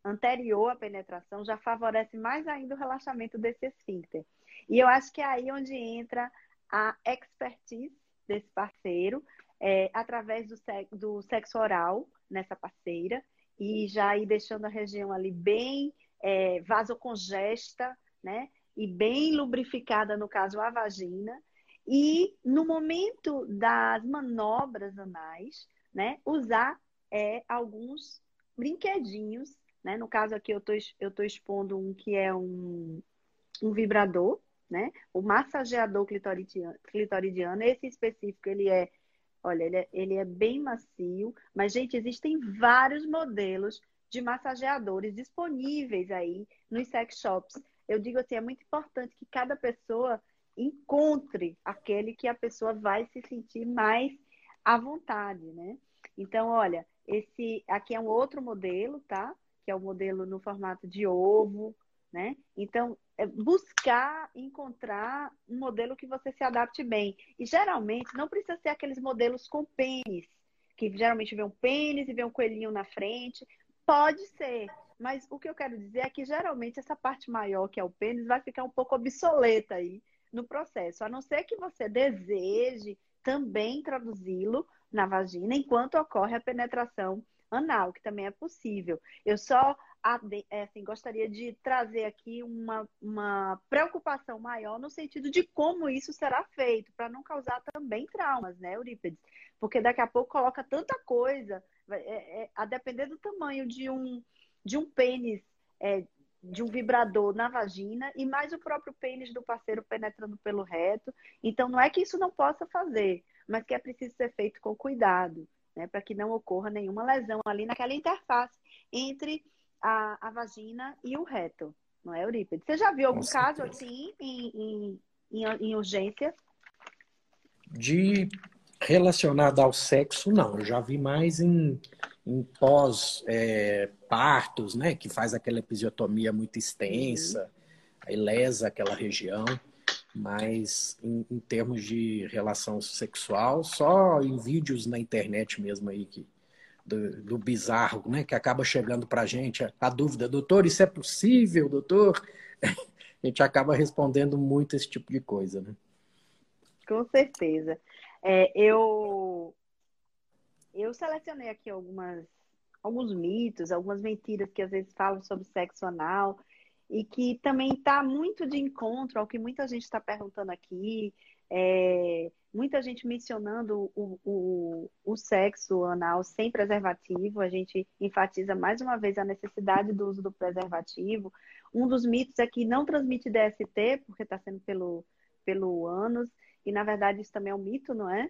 anterior à penetração já favorece mais ainda o relaxamento desse esfíncter. E eu acho que é aí onde entra a expertise desse parceiro, é, através do, sexo, do sexo oral nessa parceira e já ir deixando a região ali bem é, vasocongesta, né? E bem lubrificada, no caso, a vagina. E no momento das manobras anais, né? Usar é, alguns brinquedinhos né? No caso aqui eu estou eu tô expondo um que é um, um vibrador, né? O massageador clitoridiano, clitoridiano, esse específico, ele é, olha, ele é, ele é bem macio, mas, gente, existem vários modelos de massageadores disponíveis aí nos sex shops. Eu digo assim, é muito importante que cada pessoa encontre aquele que a pessoa vai se sentir mais à vontade, né? Então, olha, esse aqui é um outro modelo, tá? Que é o modelo no formato de ovo, né? Então, é buscar encontrar um modelo que você se adapte bem. E geralmente não precisa ser aqueles modelos com pênis, que geralmente vê um pênis e vê um coelhinho na frente. Pode ser, mas o que eu quero dizer é que geralmente essa parte maior, que é o pênis, vai ficar um pouco obsoleta aí no processo, a não ser que você deseje também traduzi-lo na vagina enquanto ocorre a penetração anal, que também é possível. Eu só é, assim, gostaria de trazer aqui uma, uma preocupação maior no sentido de como isso será feito, para não causar também traumas, né, Eurípides? Porque daqui a pouco coloca tanta coisa, é, é, a depender do tamanho de um, de um pênis, é, de um vibrador na vagina, e mais o próprio pênis do parceiro penetrando pelo reto. Então, não é que isso não possa fazer, mas que é preciso ser feito com cuidado, né, para que não ocorra nenhuma lesão ali naquela interface entre a, a vagina e o reto, não é, Eurípides? Você já viu algum caso assim em, em, em, em urgência? De relacionado ao sexo, não. Eu já vi mais em, em pós-partos, é, né? Que faz aquela episiotomia muito extensa, aí lesa aquela região. Mas em, em, termos de relação sexual, só em vídeos na internet mesmo aí que do, do bizarro, né? Que acaba chegando para a gente a, a dúvida, doutor, isso é possível, doutor? A gente acaba respondendo muito esse tipo de coisa, né? Com certeza. É, eu eu selecionei aqui algumas alguns mitos, algumas mentiras que às vezes falam sobre sexo anal e que também está muito de encontro ao que muita gente está perguntando aqui. É, muita gente mencionando o, o, o sexo anal sem preservativo. A gente enfatiza mais uma vez a necessidade do uso do preservativo. Um dos mitos é que não transmite DST, porque está sendo pelo, pelo ânus. E, na verdade, isso também é um mito, não é?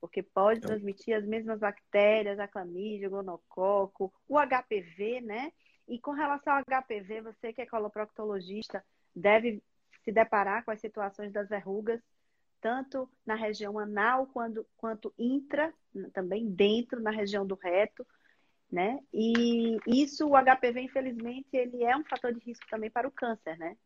Porque pode transmitir as mesmas bactérias, a clamídia, o gonococo, o HPV, né? E com relação ao HPV, você que é coloproctologista deve se deparar com as situações das verrugas tanto na região anal quanto, quanto intra, também dentro, na região do reto, né? E isso, o HPV, infelizmente, ele é um fator de risco também para o câncer, né?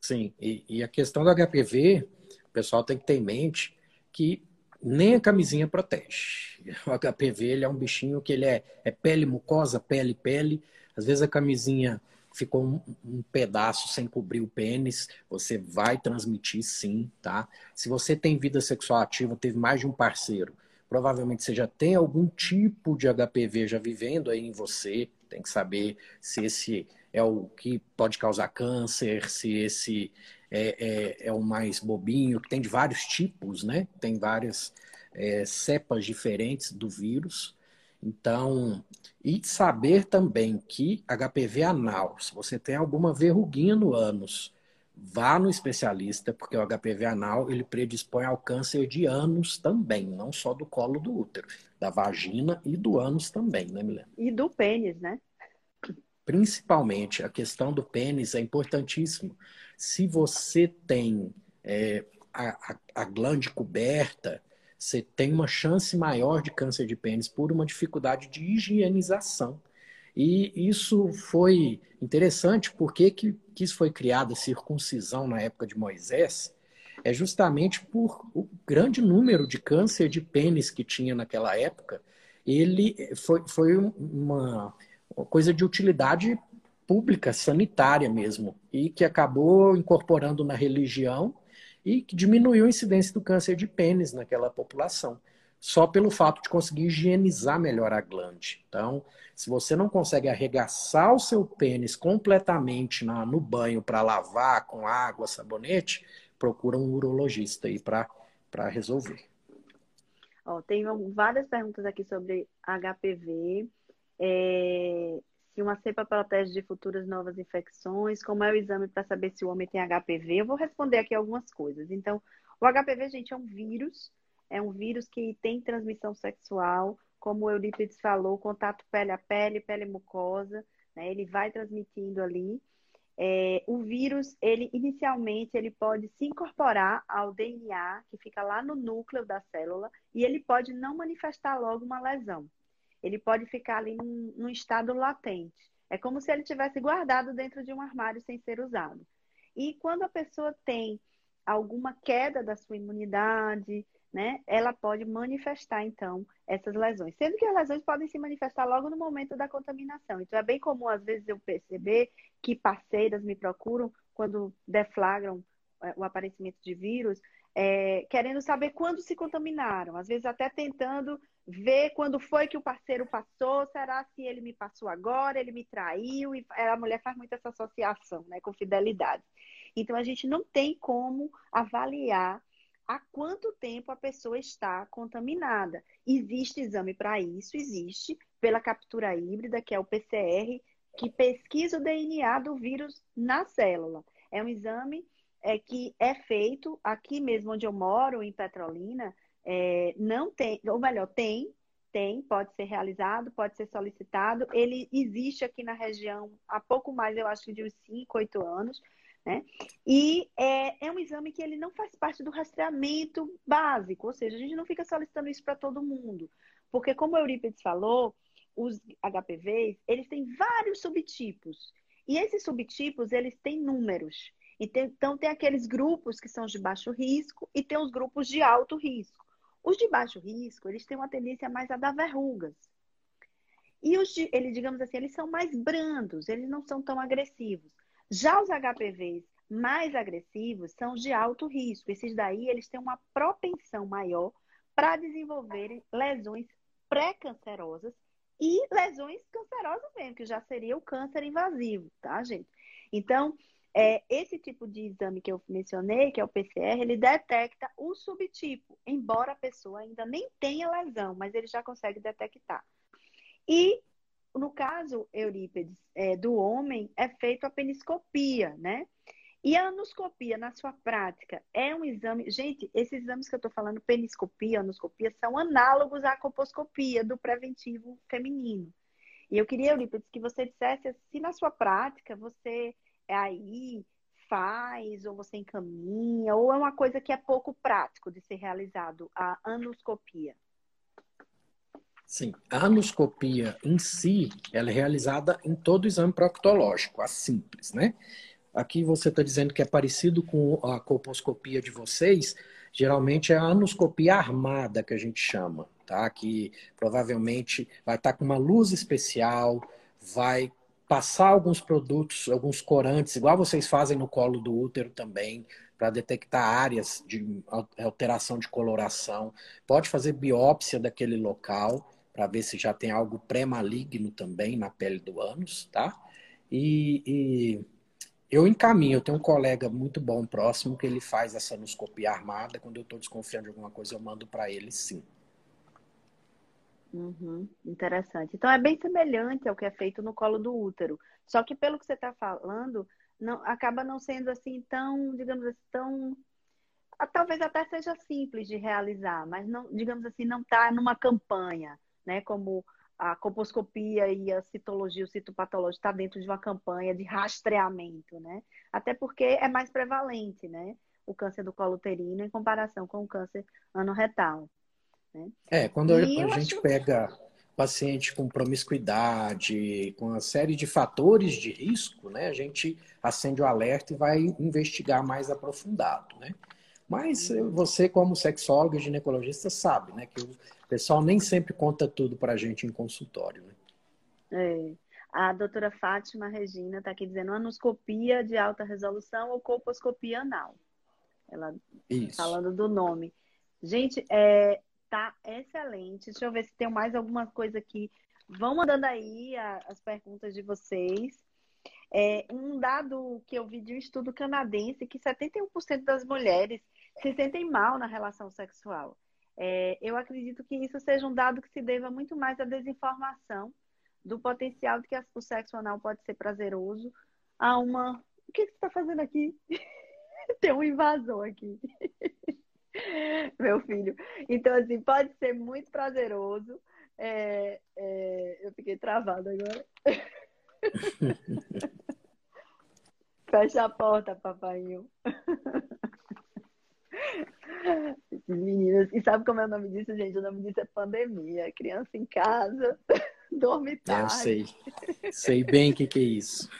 Sim, e, e a questão do HPV, o pessoal tem que ter em mente que nem a camisinha protege. O HPV ele é um bichinho que ele é, é pele mucosa, pele, pele. Às vezes a camisinha ficou um, um, pedaço sem cobrir o pênis, você vai transmitir sim, tá? Se você tem vida sexual ativa, teve mais de um parceiro, provavelmente você já tem algum tipo de HPV já vivendo aí em você, tem que saber se esse é o que pode causar câncer, se esse é, é, é o mais bobinho, que tem de vários tipos, né? Tem várias é, cepas diferentes do vírus. Então, e saber também que HPV anal, se você tem alguma verruguinha no ânus, vá no especialista, porque o HPV anal ele predispõe ao câncer de ânus também, não só do colo do útero, da vagina e do ânus também, né, Milena? E do pênis, né? Principalmente, a questão do pênis é importantíssimo. Se você tem é, a, a, a glande coberta, você tem uma chance maior de câncer de pênis por uma dificuldade de higienização. E isso foi interessante porque que, que isso foi criada a circuncisão na época de Moisés é justamente por o grande número de câncer de pênis que tinha naquela época. Ele foi, foi uma, uma coisa de utilidade pública, sanitária mesmo, e que acabou incorporando na religião e que diminuiu a incidência do câncer de pênis naquela população, só pelo fato de conseguir higienizar melhor a glande. Então, se você não consegue arregaçar o seu pênis completamente na, no banho para lavar com água, sabonete, procura um urologista aí para resolver. Ó, tem várias perguntas aqui sobre HPV. É, se uma cepa protege de futuras novas infecções, como é o exame para saber se o homem tem HPV. Eu vou responder aqui algumas coisas. Então, o HPV, gente, é um vírus, é um vírus que tem transmissão sexual, como o Eurípides falou, contato pele a pele, pele mucosa, né? Ele vai transmitindo ali. É, o vírus, ele inicialmente, ele pode se incorporar ao DNA, que fica lá no núcleo da célula, e ele pode não manifestar logo uma lesão. Ele pode ficar ali num, estado latente. É como se ele tivesse guardado dentro de um armário sem ser usado. E quando a pessoa tem alguma queda da sua imunidade, né, ela pode manifestar, então, essas lesões. Sendo que as lesões podem se manifestar logo no momento da contaminação. Então, é bem comum, às vezes, eu perceber que parceiras me procuram quando deflagram é, o aparecimento de vírus, é, querendo saber quando se contaminaram. Às vezes, até tentando ver quando foi que o parceiro passou, será se ele me passou agora, ele me traiu, e a mulher faz muito essa associação né, com fidelidade. Então, a gente não tem como avaliar há quanto tempo a pessoa está contaminada. Existe exame para isso, existe pela captura híbrida, que é o PCR, que pesquisa o DNA do vírus na célula. É um exame é, que é feito aqui mesmo onde eu moro, em Petrolina, é, não tem, ou melhor, tem, tem, pode ser realizado, pode ser solicitado. Ele existe aqui na região há pouco mais, eu acho que de uns 5, 8 anos. Né? E é, é um exame que ele não faz parte do rastreamento básico, ou seja, a gente não fica solicitando isso para todo mundo. Porque, como o Eurípides falou, os HPVs, eles têm vários subtipos. E esses subtipos, eles têm números. Então, tem aqueles grupos que são de baixo risco e tem os grupos de alto risco. Os de baixo risco, eles têm uma tendência mais a dar verrugas. E os de, eles, digamos assim, eles são mais brandos, eles não são tão agressivos. Já os HPVs mais agressivos são de alto risco. Esses daí, eles têm uma propensão maior para desenvolverem lesões pré-cancerosas e lesões cancerosas mesmo, que já seria o câncer invasivo, tá, gente? Então, é, esse tipo de exame que eu mencionei, que é o PCR, ele detecta o subtipo, embora a pessoa ainda nem tenha lesão, mas ele já consegue detectar. E no caso, Eurípedes, é, do homem, é feito a peniscopia, né? E a anoscopia, na sua prática, é um exame. Gente, esses exames que eu estou falando, peniscopia, anoscopia, são análogos à coposcopia do preventivo feminino. E eu queria, Eurípides, que você dissesse se na sua prática você é aí, faz, ou você encaminha, ou é uma coisa que é pouco prático de ser realizado, a anoscopia. Sim, a anoscopia em si, ela é realizada em todo exame proctológico, a simples, né? Aqui você está dizendo que é parecido com a colposcopia de vocês, geralmente é a anoscopia armada que a gente chama, tá? Que provavelmente vai estar tá com uma luz especial, vai passar alguns produtos, alguns corantes, igual vocês fazem no colo do útero também, para detectar áreas de alteração de coloração. Pode fazer biópsia daquele local para ver se já tem algo pré-maligno também na pele do ânus, tá? E, e, eu encaminho, eu tenho um colega muito bom próximo que ele faz essa anoscopia armada. Quando eu estou desconfiando de alguma coisa, eu mando para ele sim. Uhum, interessante. Então é bem semelhante ao que é feito no colo do útero. Só que pelo que você está falando, não, acaba não sendo assim tão, digamos assim, tão talvez até seja simples de realizar, mas não, digamos assim, não está numa campanha né? Como a coposcopia e a citologia, o citopatológico está dentro de uma campanha de rastreamento, né? Até porque é mais prevalente, né? O câncer do colo uterino em comparação com o câncer anorretal. Né? É, quando e a gente acho... pega paciente com promiscuidade, com uma série de fatores de risco, né? A gente acende o alerta e vai investigar mais aprofundado, né? Mas uhum. você, como sexólogo e ginecologista, sabe, né? Que pessoal nem sempre conta tudo para a gente em consultório. Né? É. A doutora Fátima Regina está aqui dizendo anoscopia de alta resolução ou colposcopia anal. Ela Isso. falando do nome. Gente, é, tá excelente. Deixa eu ver se tem mais alguma coisa aqui. Vão mandando aí a, as perguntas de vocês. É, um dado que eu vi de um estudo canadense que 71% das mulheres se sentem mal na relação sexual. É, eu acredito que isso seja um dado que se deva muito mais à desinformação do potencial de que o sexo anal pode ser prazeroso a uma. O que, que você está fazendo aqui? Tem um invasor aqui. Meu filho. Então, assim, pode ser muito prazeroso. É, é... Eu fiquei travada agora. Fecha a porta, papainho. Meninas, e sabe como é o nome disso, gente? O nome disso é pandemia. Criança em casa, dormitário. Eu sei. Sei bem o que, que é isso.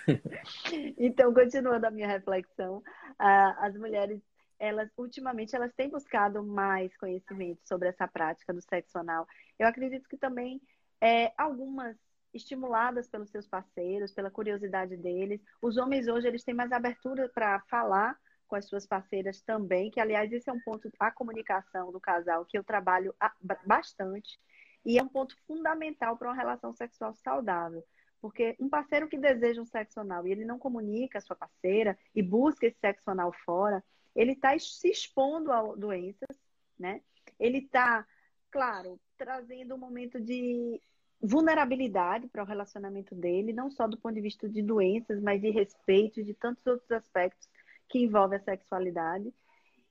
Então, continuando a minha reflexão, as mulheres, elas, ultimamente, elas têm buscado mais conhecimento sobre essa prática do sexo anal. Eu acredito que também é, algumas estimuladas pelos seus parceiros, pela curiosidade deles. Os homens hoje, eles têm mais abertura para falar com as suas parceiras também, que aliás esse é um ponto a comunicação do casal que eu trabalho bastante e é um ponto fundamental para uma relação sexual saudável. Porque um parceiro que deseja um sexo anal e ele não comunica a sua parceira e busca esse sexo anal fora, ele está se expondo a doenças, né? Ele está, claro, trazendo um momento de vulnerabilidade para o relacionamento dele, não só do ponto de vista de doenças, mas de respeito, de tantos outros aspectos que envolve a sexualidade.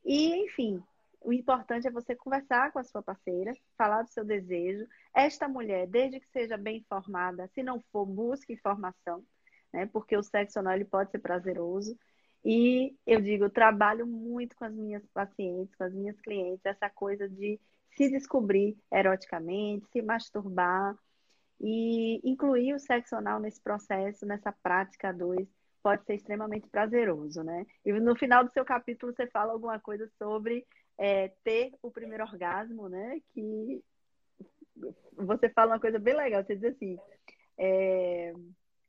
E, enfim, o importante é você conversar com a sua parceira, falar do seu desejo. Esta mulher, desde que seja bem informada, se não for, busque informação, né? Porque o sexo anal pode ser prazeroso. E eu digo, trabalho muito com as minhas pacientes, com as minhas clientes, essa coisa de se descobrir eroticamente, se masturbar e incluir o sexo anal nesse processo, nessa prática dois, pode ser extremamente prazeroso, né? E no final do seu capítulo você fala alguma coisa sobre é, ter o primeiro orgasmo, né? Que você fala uma coisa bem legal, você diz assim, é...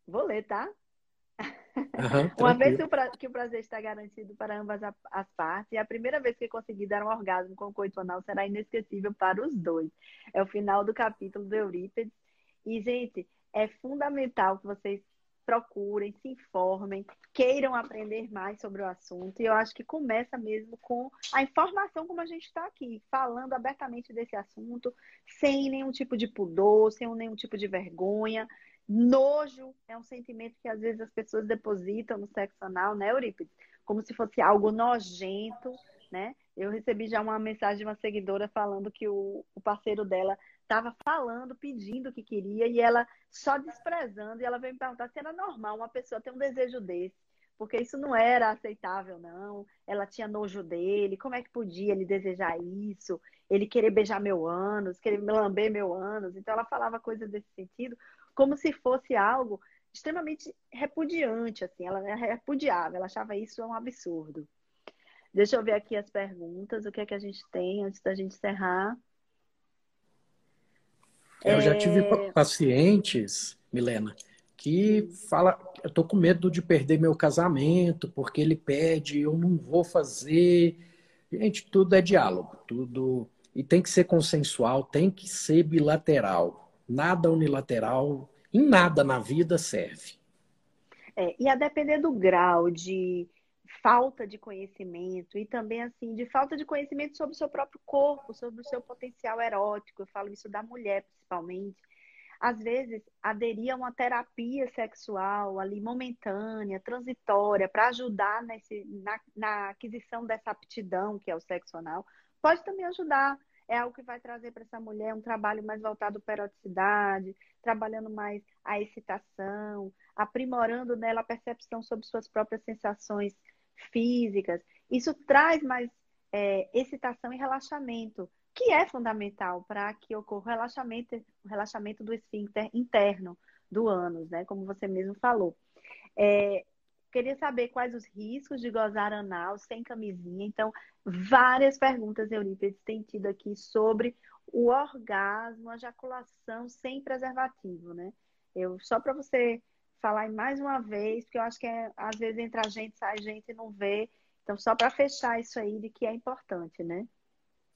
vou ler, tá? Uhum, uma vez que o, pra... que o, prazer está garantido para ambas as partes, e a primeira vez que conseguir dar um orgasmo com o coito anal será inesquecível para os dois. É o final do capítulo do Eurípides. E, gente, é fundamental que vocês procurem, se informem, queiram aprender mais sobre o assunto. E eu acho que começa mesmo com a informação, como a gente está aqui, falando abertamente desse assunto, sem nenhum tipo de pudor, sem nenhum tipo de vergonha. Nojo é um sentimento que às vezes as pessoas depositam no sexo anal, né, Eurípides? Como se fosse algo nojento, né? Eu recebi já uma mensagem de uma seguidora falando que o, o parceiro dela estava falando, pedindo o que queria, e ela só desprezando, e ela veio me perguntar se era normal uma pessoa ter um desejo desse, porque isso não era aceitável, não. Ela tinha nojo dele, como é que podia ele desejar isso? Ele querer beijar meu ânus, querer lamber meu ânus. Então ela falava coisas desse sentido, como se fosse algo extremamente repudiante, assim, ela repudiava, ela achava isso um absurdo. Deixa eu ver aqui as perguntas, o que é que a gente tem antes da gente encerrar. Eu já tive é. pacientes, Milena, que fala, eu tô com medo de perder meu casamento, porque ele pede, eu não vou fazer. Gente, tudo é diálogo, tudo e tem que ser consensual, tem que ser bilateral. Nada unilateral, em nada na vida serve. É, e a depender do grau de falta de conhecimento e também assim de falta de conhecimento sobre o seu próprio corpo, sobre o seu potencial erótico. Eu falo isso da mulher principalmente. Às vezes, aderir a uma terapia sexual ali momentânea, transitória, para ajudar nesse, na, na aquisição dessa aptidão que é o sexo anal, pode também ajudar. É algo que vai trazer para essa mulher um trabalho mais voltado para a eroticidade, trabalhando mais a excitação, aprimorando nela a percepção sobre suas próprias sensações físicas. Isso traz mais é, excitação e relaxamento, que é fundamental para que ocorra o relaxamento, o relaxamento do esfíncter interno do ânus, né? Como você mesmo falou. É, queria saber quais os riscos de gozar anal sem camisinha. Então, várias perguntas, Eurípides, tem tido aqui sobre o orgasmo, a ejaculação sem preservativo, né? Eu, só para você falar mais uma vez, porque eu acho que é, às vezes entra a gente, sai gente e não vê. Então, só para fechar isso aí de que é importante, né?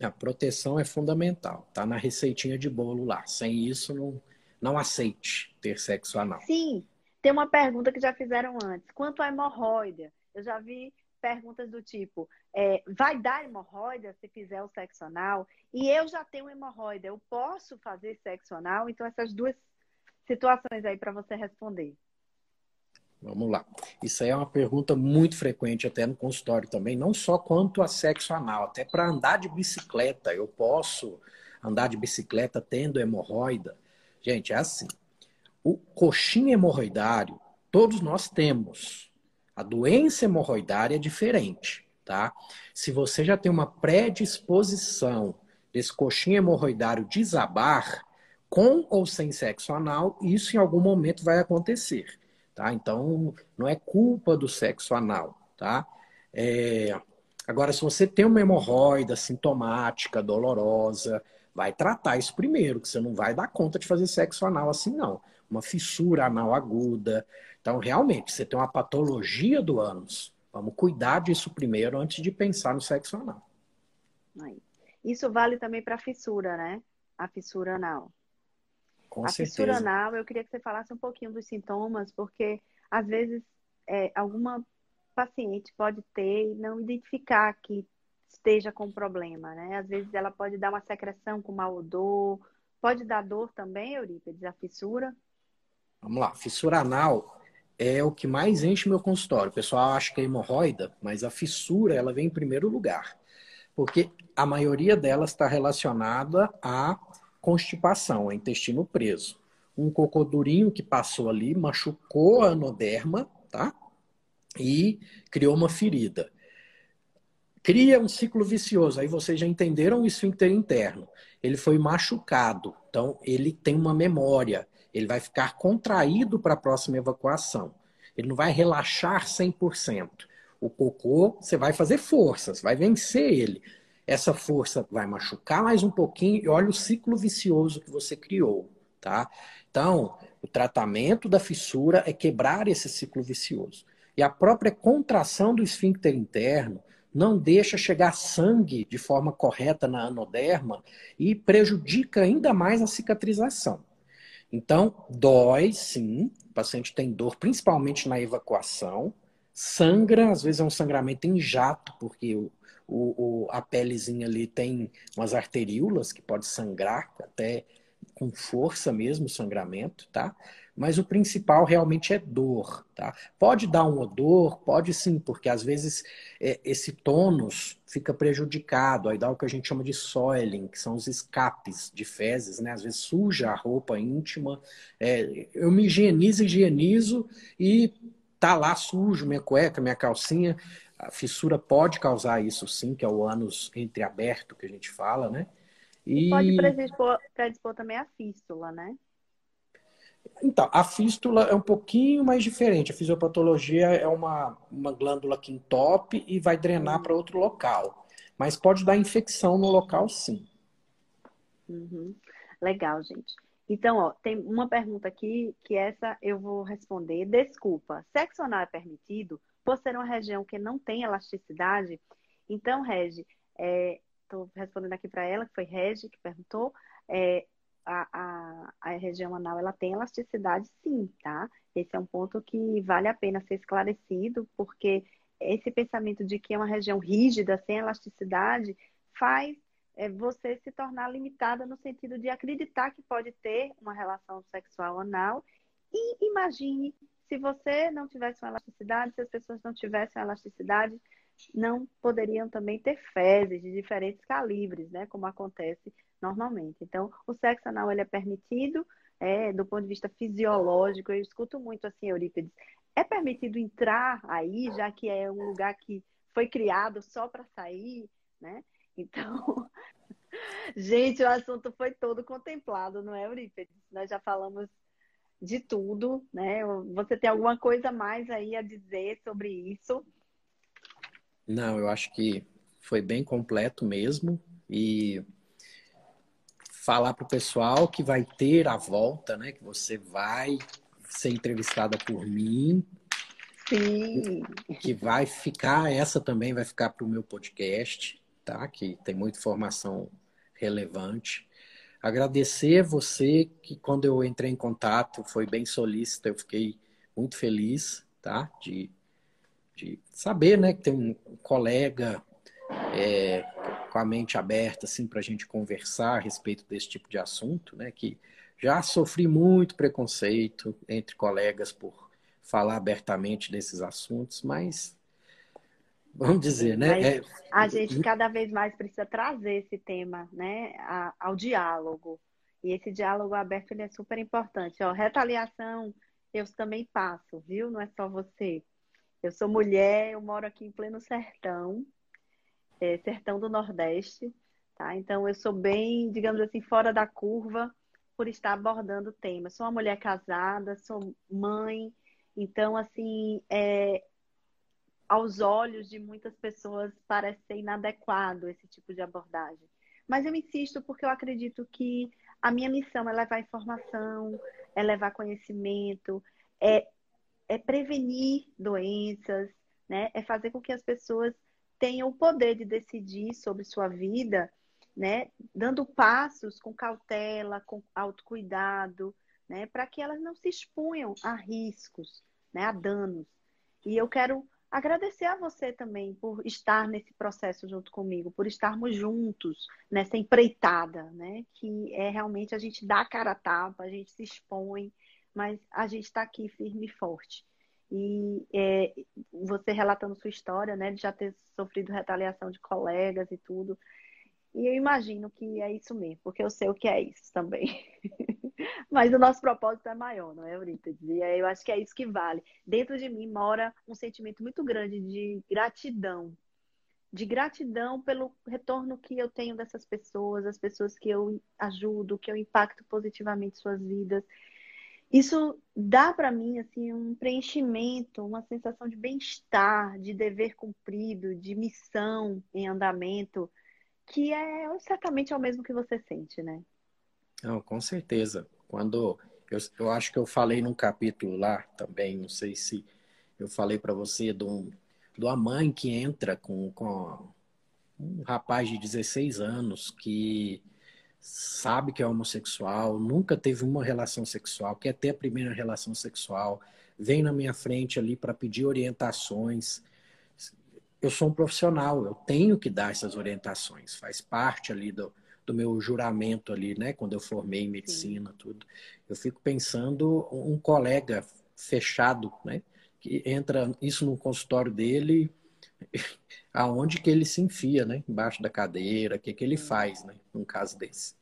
A proteção é fundamental. Tá na receitinha de bolo lá. Sem isso, não, não aceite ter sexo anal. Sim. Tem uma pergunta que já fizeram antes. Quanto à hemorroida? Eu já vi perguntas do tipo: é, vai dar hemorroida se fizer o sexo anal? E eu já tenho hemorroida, eu posso fazer sexo anal? Então, essas duas situações aí para você responder. Vamos lá. Isso aí é uma pergunta muito frequente até no consultório também, não só quanto a sexo anal, até para andar de bicicleta. Eu posso andar de bicicleta tendo hemorroida? Gente, é assim. O coxinha hemorroidário, todos nós temos. A doença hemorroidária é diferente, tá? Se você já tem uma predisposição desse coxinha hemorroidário desabar, com ou sem sexo anal, isso em algum momento vai acontecer. Tá? Então, não é culpa do sexo anal. Tá? É... Agora, se você tem uma hemorroida sintomática, dolorosa, vai tratar isso primeiro, que você não vai dar conta de fazer sexo anal assim, não. Uma fissura anal aguda. Então, realmente, você tem uma patologia do ânus. Vamos cuidar disso primeiro antes de pensar no sexo anal. Isso vale também para fissura, né? A fissura anal. Com a certeza. fissura anal, eu queria que você falasse um pouquinho dos sintomas, porque às vezes é, alguma paciente pode ter e não identificar que esteja com problema, né? Às vezes ela pode dar uma secreção com mau odor, pode dar dor também, Eurípides, a fissura? Vamos lá, fissura anal é o que mais enche meu consultório. O pessoal acha que é hemorroida, mas a fissura ela vem em primeiro lugar, porque a maioria delas está relacionada a constipação, é intestino preso. Um cocô durinho que passou ali, machucou a anoderma, tá? E criou uma ferida. Cria um ciclo vicioso. Aí vocês já entenderam o esfíncter interno. Ele foi machucado, então ele tem uma memória. Ele vai ficar contraído para a próxima evacuação. Ele não vai relaxar 100%. O cocô, você vai fazer forças, vai vencer ele essa força vai machucar mais um pouquinho e olha o ciclo vicioso que você criou, tá? Então, o tratamento da fissura é quebrar esse ciclo vicioso. E a própria contração do esfíncter interno não deixa chegar sangue de forma correta na anoderma e prejudica ainda mais a cicatrização. Então, dói sim, o paciente tem dor, principalmente na evacuação, sangra, às vezes é um sangramento em jato, porque o, o, a pelezinha ali tem umas arteríolas que pode sangrar até com força mesmo o sangramento, tá? Mas o principal realmente é dor, tá? Pode dar um odor, pode sim, porque às vezes é, esse tônus fica prejudicado, aí dá o que a gente chama de soiling, que são os escapes de fezes, né? Às vezes suja a roupa íntima, é, eu me higienizo, higienizo e tá lá sujo minha cueca, minha calcinha, a fissura pode causar isso sim, que é o ânus entreaberto que a gente fala, né? E, e pode predispor, predispor também a fístula, né? Então, a fístula é um pouquinho mais diferente. A fisiopatologia é uma, uma glândula que entope e vai drenar para outro local. Mas pode dar infecção no local, sim. Uhum. Legal, gente. Então, ó, tem uma pergunta aqui que essa eu vou responder. Desculpa, sexo anal é permitido? por ser uma região que não tem elasticidade, então, Regi, estou é, respondendo aqui para ela, que foi Regi que perguntou, é, a, a, região anal ela tem elasticidade sim, tá? Esse é um ponto que vale a pena ser esclarecido, porque esse pensamento de que é uma região rígida, sem elasticidade, faz é, você se tornar limitada no sentido de acreditar que pode ter uma relação sexual anal e imagine se você não tivesse uma elasticidade, se as pessoas não tivessem uma elasticidade, não poderiam também ter fezes de diferentes calibres, né? Como acontece normalmente. Então, o sexo anal ele é permitido, é, do ponto de vista fisiológico. Eu escuto muito assim, Eurípides, é permitido entrar aí, já que é um lugar que foi criado só para sair, né? Então, gente, o assunto foi todo contemplado, não é, Eurípides? Nós já falamos de tudo, né? Você tem alguma coisa mais aí a dizer sobre isso? Não, eu acho que foi bem completo mesmo e falar para o pessoal que vai ter a volta, né? Que você vai ser entrevistada por mim. Sim. Que vai ficar, essa também vai ficar para o meu podcast, tá? Que tem muita informação relevante. Agradecer você que quando eu entrei em contato foi bem solícita, eu fiquei muito feliz, tá? De, de saber, né, que tem um colega é, com a mente aberta, assim, para a gente conversar a respeito desse tipo de assunto, né? Que Já sofri muito preconceito entre colegas por falar abertamente desses assuntos, mas vamos dizer, né? É... A gente cada vez mais precisa trazer esse tema, né, ao diálogo. E esse diálogo aberto ele é super importante. Ó, retaliação, eu também passo, viu? Não é só você. Eu sou mulher, eu moro aqui em pleno sertão, é, sertão do Nordeste, tá? Então eu sou bem, digamos assim, fora da curva por estar abordando o tema. Sou uma mulher casada, sou mãe, então assim, é, aos olhos de muitas pessoas parece ser inadequado esse tipo de abordagem. Mas eu insisto porque eu acredito que a minha missão é levar informação, é levar conhecimento, é, é prevenir doenças, né? É fazer com que as pessoas tenham o poder de decidir sobre sua vida, né? Dando passos com cautela, com autocuidado, né? Para que elas não se expunham a riscos, né? A danos. E eu quero agradecer a você também por estar nesse processo junto comigo, por estarmos juntos nessa empreitada, né? Que é realmente a gente dá a cara a tapa, a gente se expõe, mas a gente está aqui firme e forte. E é, você relatando sua história, né, de já ter sofrido retaliação de colegas e tudo. E eu imagino que é isso mesmo, porque eu sei o que é isso também. Mas o nosso propósito é maior, não é, Eurípides? E eu acho que é isso que vale. Dentro de mim mora um sentimento muito grande de gratidão. De gratidão pelo retorno que eu tenho dessas pessoas, as pessoas que eu ajudo, que eu impacto positivamente suas vidas. Isso dá para mim assim um preenchimento, uma sensação de bem-estar, de dever cumprido, de missão em andamento, que é certamente é o mesmo que você sente, né? Não, com certeza. Quando eu, eu acho que eu falei num capítulo lá também, não sei se eu falei para você de, um, de uma mãe que entra com, com um rapaz de 16 anos que sabe que é homossexual, nunca teve uma relação sexual, quer ter a primeira relação sexual, vem na minha frente ali para pedir orientações. Eu sou um profissional, eu tenho que dar essas orientações, faz parte ali do, do meu juramento ali, né? Quando eu formei em medicina, Sim. tudo. Eu fico pensando um colega fechado, né? Que entra isso no consultório dele, aonde que ele se enfia, né? Embaixo da cadeira, o que, que ele faz, né? Num caso desse.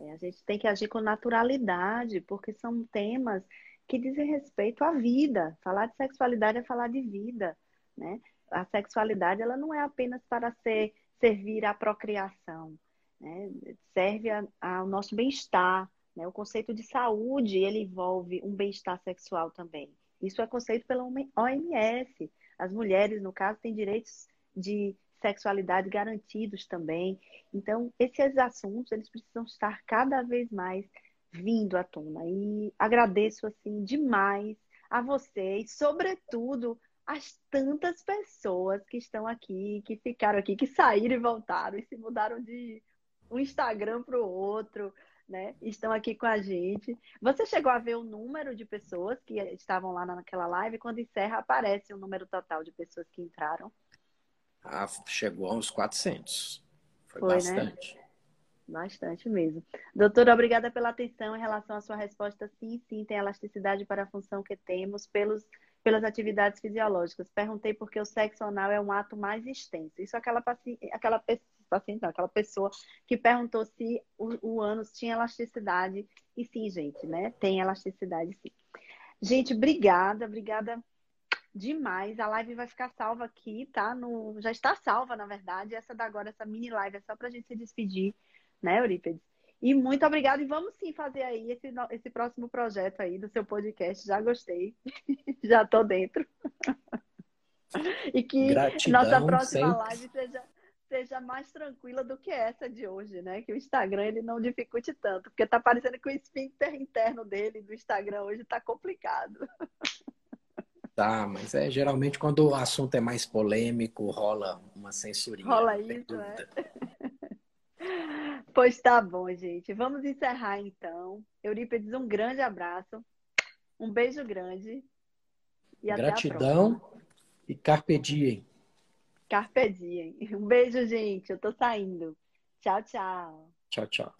É, a gente tem que agir com naturalidade, porque são temas que dizem respeito à vida. Falar de sexualidade é falar de vida, né? A sexualidade ela não é apenas para ser servir à procriação, né? Serve a, ao nosso bem-estar, né? O conceito de saúde ele envolve um bem-estar sexual também. Isso é conceito pela OMS. As mulheres, no caso, têm direitos de sexualidade garantidos também. Então, esses assuntos, eles precisam estar cada vez mais vindo à tona. E agradeço, assim, demais a vocês, sobretudo as tantas pessoas que estão aqui, que ficaram aqui, que saíram e voltaram e se mudaram de um Instagram para o outro, né? Estão aqui com a gente. Você chegou a ver o número de pessoas que estavam lá naquela live? Quando encerra, aparece o número total de pessoas que entraram. Ah, chegou aos 400. Foi, Foi né? bastante. Né? Bastante mesmo. Doutora, obrigada pela atenção em relação à sua resposta. Sim, sim, tem elasticidade para a função que temos pelos, pelas atividades fisiológicas. Perguntei porque o sexo anal é um ato mais extenso. Isso aquela, aquela paciente, não, aquela pessoa que perguntou se o, o ânus tinha elasticidade. E sim, gente, né? Tem elasticidade sim. Gente, obrigada, obrigada demais. A live vai ficar salva aqui, tá? No, já está salva, na verdade. Essa da agora, essa mini live, é só pra gente se despedir, né, Eurípides? E muito obrigada. E vamos sim fazer aí esse, esse próximo projeto aí do seu podcast. Já gostei. já tô dentro. e que Gratidão, nossa próxima sempre. live seja, seja mais tranquila do que essa de hoje, né? Que o Instagram ele não dificulte tanto, porque tá parecendo que o esfíncter interno dele do Instagram hoje tá complicado. Mas é geralmente quando o assunto é mais polêmico, rola uma censurinha. Rola isso, né? Pois tá bom, gente. Vamos encerrar então. Eurípides, um grande abraço. Um beijo grande. E Gratidão e carpe diem. Carpe diem. Um beijo, gente. Eu tô saindo. Tchau, tchau. Tchau, tchau.